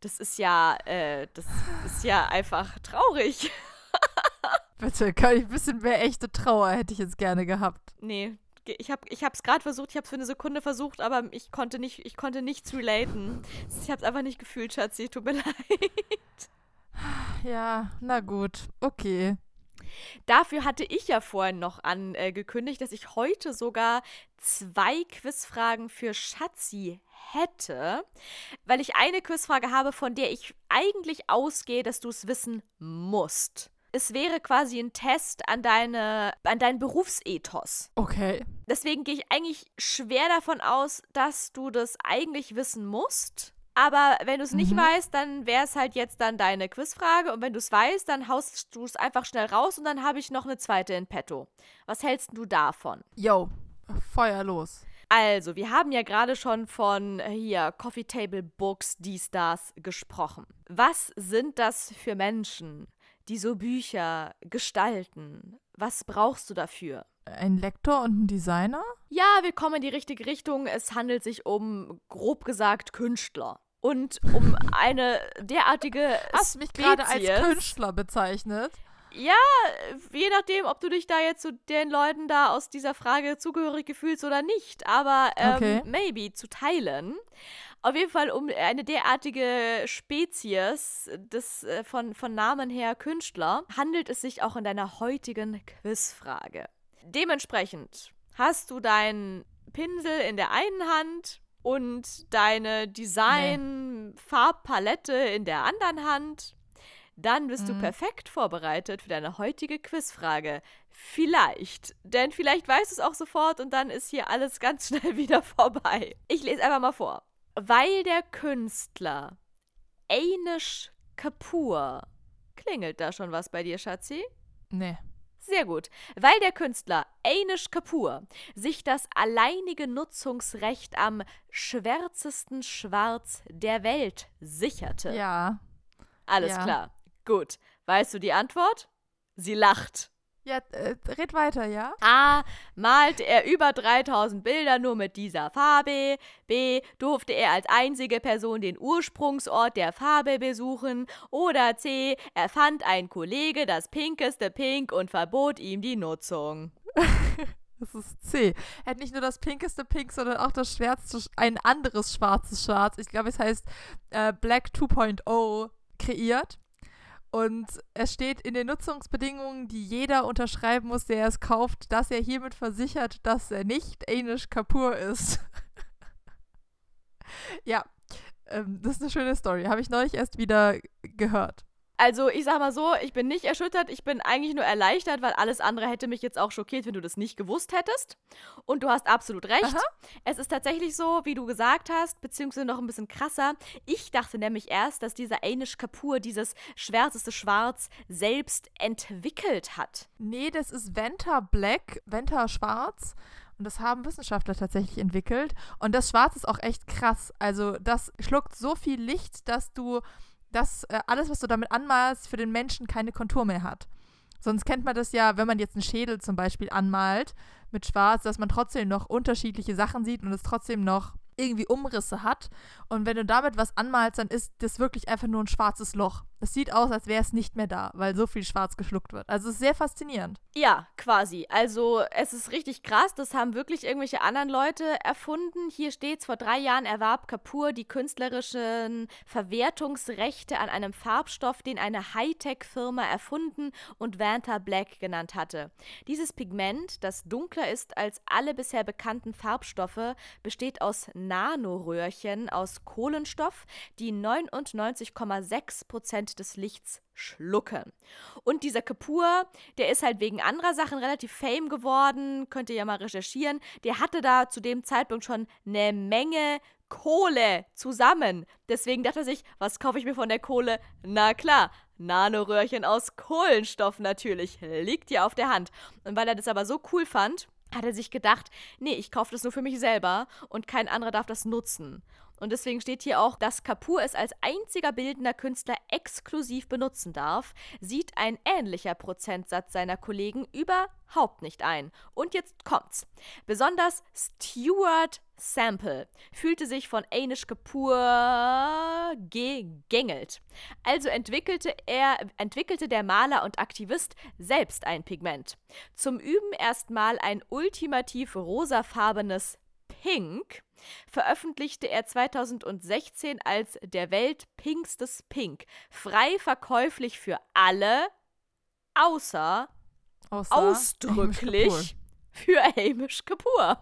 Das ist ja, äh, das ist ja einfach traurig. Bitte, kann ich ein bisschen mehr echte Trauer hätte ich jetzt gerne gehabt. Nee, ich habe ich hab's gerade versucht, ich habe es für eine Sekunde versucht, aber ich konnte nicht, ich konnte nichts relaten. Ich habe es einfach nicht gefühlt, Schatzi, tut mir leid. Ja, na gut. Okay. Dafür hatte ich ja vorhin noch angekündigt, dass ich heute sogar zwei Quizfragen für Schatzi hätte, weil ich eine Quizfrage habe, von der ich eigentlich ausgehe, dass du es wissen musst. Es wäre quasi ein Test an, deine, an deinen Berufsethos. Okay. Deswegen gehe ich eigentlich schwer davon aus, dass du das eigentlich wissen musst. Aber wenn du es nicht Mhm. weißt, dann wäre es halt jetzt dann deine Quizfrage. Und wenn du es weißt, dann haust du es einfach schnell raus und dann habe ich noch eine zweite in petto. Was hältst du davon? Yo, Feuer los. Also, wir haben ja gerade schon von äh, hier Coffee Table Books, dies, das gesprochen. Was sind das für Menschen, die so Bücher gestalten? Was brauchst du dafür? Ein Lektor und ein Designer? Ja, wir kommen in die richtige Richtung. Es handelt sich um, grob gesagt, Künstler. Und um eine derartige. Hast mich gerade als Künstler bezeichnet? Ja, je nachdem, ob du dich da jetzt zu den Leuten da aus dieser Frage zugehörig fühlst oder nicht. Aber ähm, okay. maybe zu teilen. Auf jeden Fall um eine derartige Spezies des, äh, von, von Namen her Künstler handelt es sich auch in deiner heutigen Quizfrage. Dementsprechend hast du deinen Pinsel in der einen Hand und deine Design-Farbpalette in der anderen Hand. Dann bist mhm. du perfekt vorbereitet für deine heutige Quizfrage. Vielleicht. Denn vielleicht weißt du es auch sofort und dann ist hier alles ganz schnell wieder vorbei. Ich lese einfach mal vor. Weil der Künstler Einish Kapoor. Klingelt da schon was bei dir, Schatzi? Nee. Sehr gut. Weil der Künstler Einish Kapoor sich das alleinige Nutzungsrecht am schwärzesten Schwarz der Welt sicherte. Ja. Alles ja. klar. Gut. Weißt du die Antwort? Sie lacht. Ja, äh, red weiter, ja? A. Malte er über 3000 Bilder nur mit dieser Farbe. B. Durfte er als einzige Person den Ursprungsort der Farbe besuchen. Oder C. Er fand ein Kollege das pinkeste Pink und verbot ihm die Nutzung. Das ist C. Er hat nicht nur das pinkeste Pink, sondern auch das schwärzeste, ein anderes schwarzes Schwarz. Ich glaube, es heißt äh, Black 2.0 kreiert. Und es steht in den Nutzungsbedingungen, die jeder unterschreiben muss, der es kauft, dass er hiermit versichert, dass er nicht Anish Kapoor ist. ja, ähm, das ist eine schöne Story. Habe ich neulich erst wieder gehört. Also ich sag mal so, ich bin nicht erschüttert, ich bin eigentlich nur erleichtert, weil alles andere hätte mich jetzt auch schockiert, wenn du das nicht gewusst hättest. Und du hast absolut recht. Aha. Es ist tatsächlich so, wie du gesagt hast, beziehungsweise noch ein bisschen krasser. Ich dachte nämlich erst, dass dieser Anish Kapoor dieses schwärzeste Schwarz selbst entwickelt hat. Nee, das ist Venta Black, Venta Schwarz. Und das haben Wissenschaftler tatsächlich entwickelt. Und das Schwarz ist auch echt krass. Also das schluckt so viel Licht, dass du dass äh, alles, was du damit anmalst, für den Menschen keine Kontur mehr hat. Sonst kennt man das ja, wenn man jetzt einen Schädel zum Beispiel anmalt mit Schwarz, dass man trotzdem noch unterschiedliche Sachen sieht und es trotzdem noch irgendwie Umrisse hat. Und wenn du damit was anmalst, dann ist das wirklich einfach nur ein schwarzes Loch. Es sieht aus, als wäre es nicht mehr da, weil so viel schwarz geschluckt wird. Also es ist sehr faszinierend. Ja, quasi. Also es ist richtig krass. Das haben wirklich irgendwelche anderen Leute erfunden. Hier steht vor drei Jahren erwarb Kapoor die künstlerischen Verwertungsrechte an einem Farbstoff, den eine Hightech-Firma erfunden und Vanta Black genannt hatte. Dieses Pigment, das dunkler ist als alle bisher bekannten Farbstoffe, besteht aus Nanoröhrchen aus Kohlenstoff, die 99,6 Prozent des Lichts schlucken. Und dieser Kapur, der ist halt wegen anderer Sachen relativ fame geworden, könnt ihr ja mal recherchieren. Der hatte da zu dem Zeitpunkt schon eine Menge Kohle zusammen. Deswegen dachte er sich, was kaufe ich mir von der Kohle? Na klar, Nanoröhrchen aus Kohlenstoff natürlich. Liegt ja auf der Hand. Und weil er das aber so cool fand, hat er sich gedacht, nee, ich kaufe das nur für mich selber und kein anderer darf das nutzen. Und deswegen steht hier auch, dass Kapoor es als einziger bildender Künstler exklusiv benutzen darf, sieht ein ähnlicher Prozentsatz seiner Kollegen überhaupt nicht ein. Und jetzt kommt's. Besonders Stuart Sample fühlte sich von Anish Kapoor gegängelt. Also entwickelte er, entwickelte der Maler und Aktivist selbst ein Pigment. Zum Üben erstmal ein ultimativ rosafarbenes Pink veröffentlichte er 2016 als Der Welt pinkstes Pink, frei verkäuflich für alle, außer, außer ausdrücklich für Hamish Kapoor.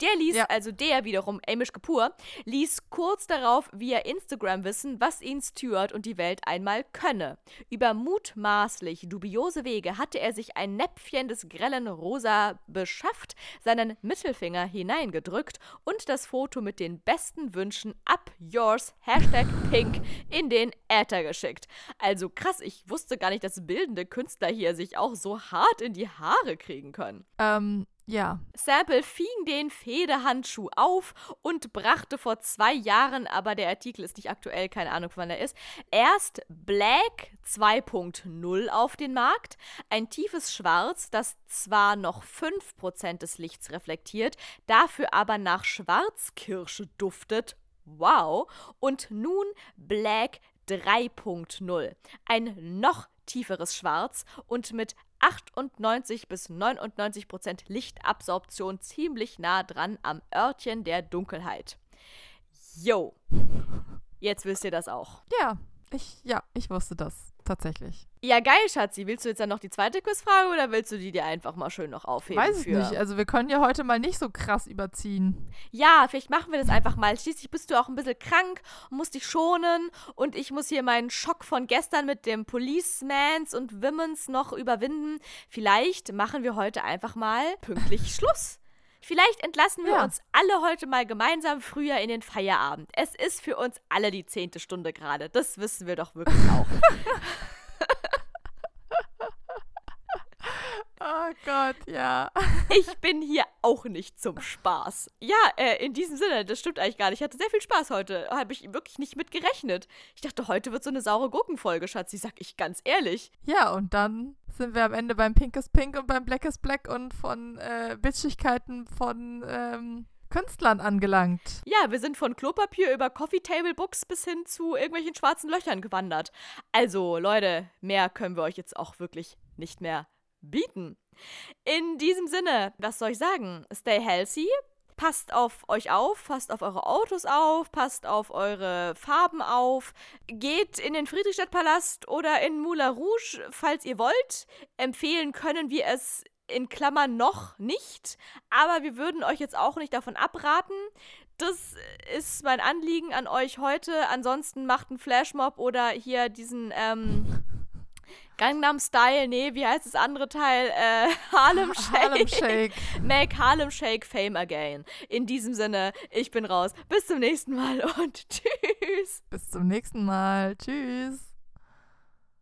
Der ließ, ja. also der wiederum, Hamish Kapoor, ließ kurz darauf via Instagram wissen, was ihn Stuart und die Welt einmal könne. Über mutmaßlich dubiose Wege hatte er sich ein Näpfchen des grellen Rosa beschafft, seinen Mittelfinger hineingedrückt und das Foto mit den besten Wünschen up yours Hashtag Pink in den Äther geschickt. Also krass, ich wusste gar nicht, dass bildende Künstler hier sich auch so hart in die Haare kriegen können. Ähm, Ja. Sample fing den Federhandschuh auf und brachte vor zwei Jahren, aber der Artikel ist nicht aktuell, keine Ahnung, wann er ist, erst Black 2.0 auf den Markt. Ein tiefes Schwarz, das zwar noch 5% des Lichts reflektiert, dafür aber nach Schwarzkirsche duftet. Wow. Und nun Black 3.0. Ein noch tieferes Schwarz und mit 98 bis 99 Prozent Lichtabsorption ziemlich nah dran am Örtchen der Dunkelheit. Yo. Jetzt wisst ihr das auch. Ja, ich, ja, ich wusste das tatsächlich. Ja, geil, Schatzi. Willst du jetzt dann noch die zweite Quizfrage oder willst du die dir einfach mal schön noch aufheben? Weiß ich für... nicht. Also wir können ja heute mal nicht so krass überziehen. Ja, vielleicht machen wir das einfach mal. Schließlich bist du auch ein bisschen krank und musst dich schonen und ich muss hier meinen Schock von gestern mit dem Policemans und Womens noch überwinden. Vielleicht machen wir heute einfach mal pünktlich Schluss. Vielleicht entlassen wir Ja. uns alle heute mal gemeinsam früher in den Feierabend. Es ist für uns alle die zehnte Stunde gerade. Das wissen wir doch wirklich auch. Oh Gott, ja. Ich bin hier auch nicht zum Spaß. Ja, äh, in diesem Sinne, das stimmt eigentlich gar nicht. Ich hatte sehr viel Spaß heute. Habe ich wirklich nicht mit gerechnet. Ich dachte, heute wird so eine saure Gurkenfolge, Schatzi, sag ich ganz ehrlich. Ja, und dann sind wir am Ende beim Pink is Pink und beim Black is Black und von äh, Bitchigkeiten von ähm, Künstlern angelangt. Ja, wir sind von Klopapier über Coffee Table Books bis hin zu irgendwelchen schwarzen Löchern gewandert. Also, Leute, mehr können wir euch jetzt auch wirklich nicht mehr bieten. In diesem Sinne, was soll ich sagen? Stay healthy. Passt auf euch auf, passt auf eure Autos auf, passt auf eure Farben auf. Geht in den Friedrichstadtpalast oder in Moulin Rouge, falls ihr wollt. Empfehlen können wir es in Klammern noch nicht, aber wir würden euch jetzt auch nicht davon abraten. Das ist mein Anliegen an euch heute. Ansonsten macht einen Flashmob oder hier diesen ähm, Gangnam Style, nee, wie heißt das andere Teil? Äh, Harlem Shake. Harlem Shake. Make Harlem Shake fame again. In diesem Sinne, ich bin raus. Bis zum nächsten Mal und tschüss. Bis zum nächsten Mal. Tschüss.